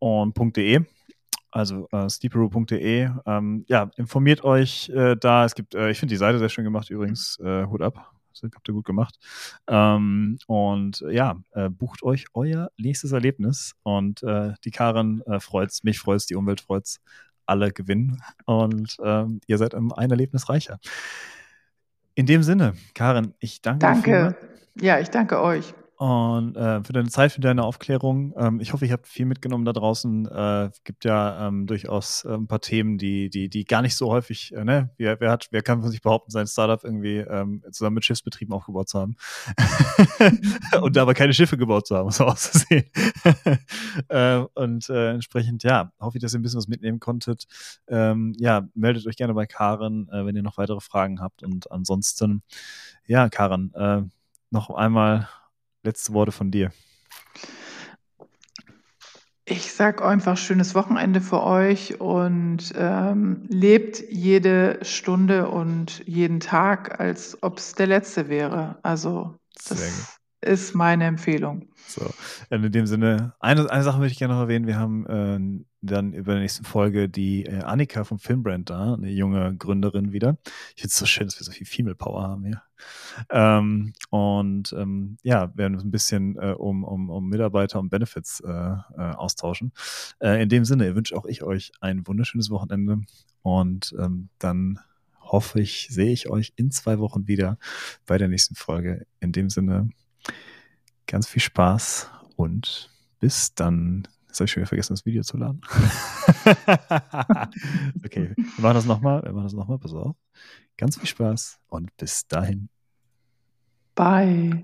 und .de also äh, steeperoo.de. Ähm, ja, informiert euch äh, da. Es gibt, äh, ich finde die Seite sehr schön gemacht übrigens. Äh, Hut ab. Das habt ihr gut gemacht. Ähm, und ja, äh, bucht euch euer nächstes Erlebnis. Und äh, die Karen äh, freut's, mich freut's, die Umwelt freut's. Alle gewinnen. Und ähm, ihr seid um ein Erlebnis reicher. In dem Sinne, Karen, ich danke. Danke. Ja, ich danke euch und äh, für deine Zeit, für deine Aufklärung. Ähm, ich hoffe, ich habe viel mitgenommen da draußen. Äh, gibt ja ähm, durchaus äh, ein paar Themen, die, die, die gar nicht so häufig, äh, ne? Wer, wer, hat, wer kann von sich behaupten, sein Startup irgendwie ähm, zusammen mit Schiffsbetrieben aufgebaut zu haben und dabei keine Schiffe gebaut zu haben, so auszusehen. äh, und äh, entsprechend, ja, hoffe ich, dass ihr ein bisschen was mitnehmen konntet. Ähm, ja, meldet euch gerne bei Karen, äh, wenn ihr noch weitere Fragen habt. Und ansonsten, ja, Karen, äh, noch einmal letzte Worte von dir. Ich sage einfach schönes Wochenende für euch und ähm, lebt jede Stunde und jeden Tag, als ob es der letzte wäre. Also das ist meine Empfehlung. So, in dem Sinne, eine, eine Sache möchte ich gerne noch erwähnen. Wir haben äh, dann über der nächsten Folge die äh, Annika vom Filmbrand da, eine junge Gründerin wieder. Ich finde es so schön, dass wir so viel Female Power haben hier. Ähm, und ähm, ja, werden uns ein bisschen äh, um, um, um Mitarbeiter und Benefits äh, äh, austauschen. Äh, in dem Sinne wünsche auch ich euch ein wunderschönes Wochenende und ähm, dann hoffe ich, sehe ich euch in zwei Wochen wieder bei der nächsten Folge. In dem Sinne, ganz viel Spaß und bis dann. Jetzt habe ich schon wieder vergessen, das Video zu laden. okay, wir machen das nochmal. Wir machen das nochmal. Pass auf. Ganz viel Spaß und bis dahin. Bye.